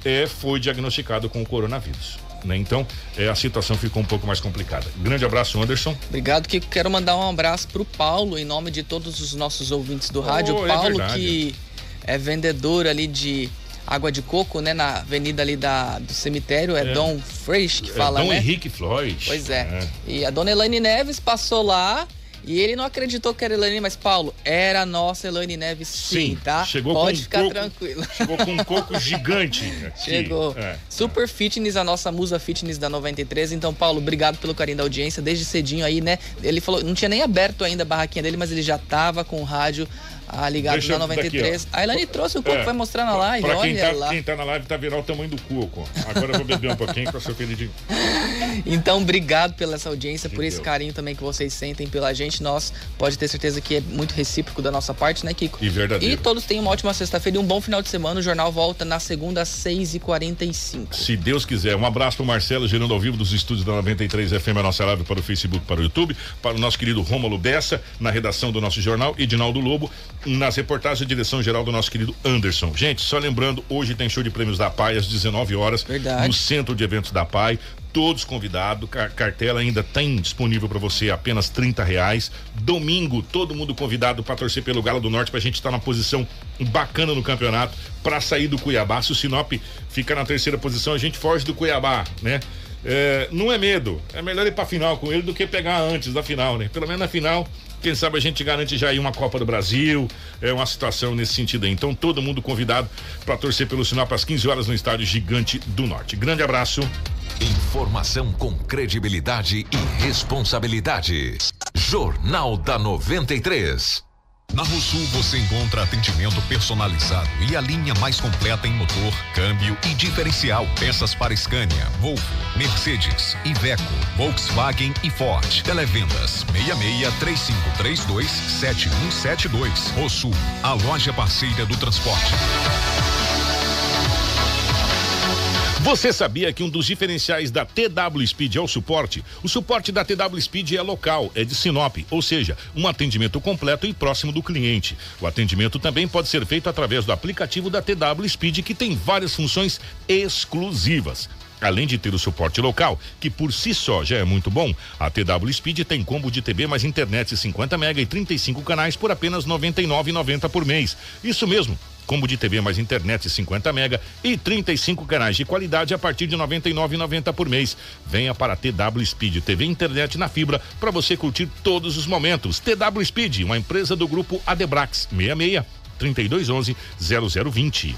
é, foi diagnosticado com o coronavírus. Né? Então, é, a situação ficou um pouco mais complicada. Grande abraço, Anderson. Obrigado, que quero mandar um abraço pro Paulo, em nome de todos os nossos ouvintes do rádio. Oh, é Paulo, verdade. que é vendedor ali de água de coco, né? Na avenida ali da, do cemitério, é, É. Dom Fresh que É, fala, Dom né? Henrique Floyd. Pois é. E a dona Elaine Neves passou lá e ele não acreditou que era Elaine, mas Paulo, era a nossa Elaine Neves sim, tá? chegou Pode com um ficar coco- tranquilo. Chegou com um coco gigante. aqui. Chegou. É. Super Fitness, a nossa musa fitness da 93. Então, Paulo, obrigado pelo carinho da audiência. Desde cedinho aí, né? Ele falou, não tinha nem aberto ainda a barraquinha dele, mas ele já tava com o rádio ah, ligado Deixa na eu- daqui, 93. ó. a Elaine trouxe o coco, É. vai mostrar na live. Pra quem Olha tá, lá. quem tá na live tá vendo o tamanho do coco. Agora eu vou beber um pouquinho com a sua queridinha. Então, obrigado pela essa audiência, por esse Deus. carinho também que vocês sentem pela gente. Nós pode ter certeza que é muito recíproco da nossa parte, né, Kiko? E verdadeiro. E todos tenham uma ótima sexta-feira e um bom final de semana. O jornal volta na segunda às 6h45. Se Deus quiser. Um abraço pro Marcelo, gerando ao vivo dos estúdios da 93 FM, a nossa live para o Facebook, para o YouTube, para o nosso querido Rômulo Bessa, na redação do nosso jornal, Edinaldo Lobo, nas reportagens, direção geral do nosso querido Anderson. Gente, só lembrando, hoje tem show de prêmios da PAI às 19 horas, Verdade. no centro de eventos da PAI. Todos convidados, Ca- cartela ainda tem disponível para você apenas 30 reais. Domingo, todo mundo convidado para torcer pelo Galo do Norte, pra gente estar na posição bacana no campeonato, para sair do Cuiabá. Se o Sinop fica na terceira posição, a gente foge do Cuiabá, né? É, não é medo, é melhor ir pra final com ele do que pegar antes da final, né? Pelo menos na final, quem sabe a gente garante já aí uma Copa do Brasil, é uma situação nesse sentido aí. Então, todo mundo convidado para torcer pelo Sinop às 15 horas no estádio Gigante do Norte. Grande abraço. Informação com credibilidade e responsabilidade. Jornal da 93. Na Rosul você encontra atendimento personalizado e a linha mais completa em motor, câmbio e diferencial. Peças para Scania, Volvo, Mercedes, Iveco, Volkswagen e Ford. Televendas 66 3532 7172. Rosul, a loja parceira do transporte. Você sabia que um dos diferenciais da TW Speed é o suporte? O suporte da TW Speed é local, é de Sinop, ou seja, um atendimento completo e próximo do cliente. O atendimento também pode ser feito através do aplicativo da TW Speed, que tem várias funções exclusivas. Além de ter o suporte local, que por si só já é muito bom, a TW Speed tem combo de TV mais internet 50 mega e 35 canais por apenas R$ 99,90 por mês. Isso mesmo. Combo de TV mais internet 50 mega e 35 canais de qualidade a partir de R$ 99,90 por mês. Venha para a TW Speed TV internet na fibra para você curtir todos os momentos. TW Speed, uma empresa do grupo Adebrax 66 3211 0020.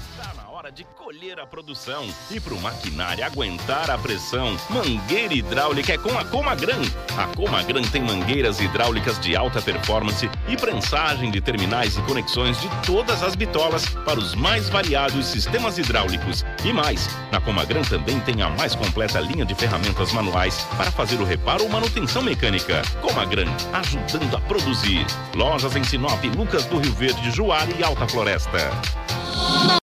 Hora de colher a produção e para o maquinário aguentar a pressão. Mangueira hidráulica é com a Comagran. A Comagran tem mangueiras hidráulicas de alta performance e prensagem de terminais e conexões de todas as bitolas para os mais variados sistemas hidráulicos. E mais, na Comagran também tem a mais completa linha de ferramentas manuais para fazer o reparo ou manutenção mecânica. Comagran, ajudando a produzir. Lojas em Sinop, Lucas do Rio Verde, Juara e Alta Floresta.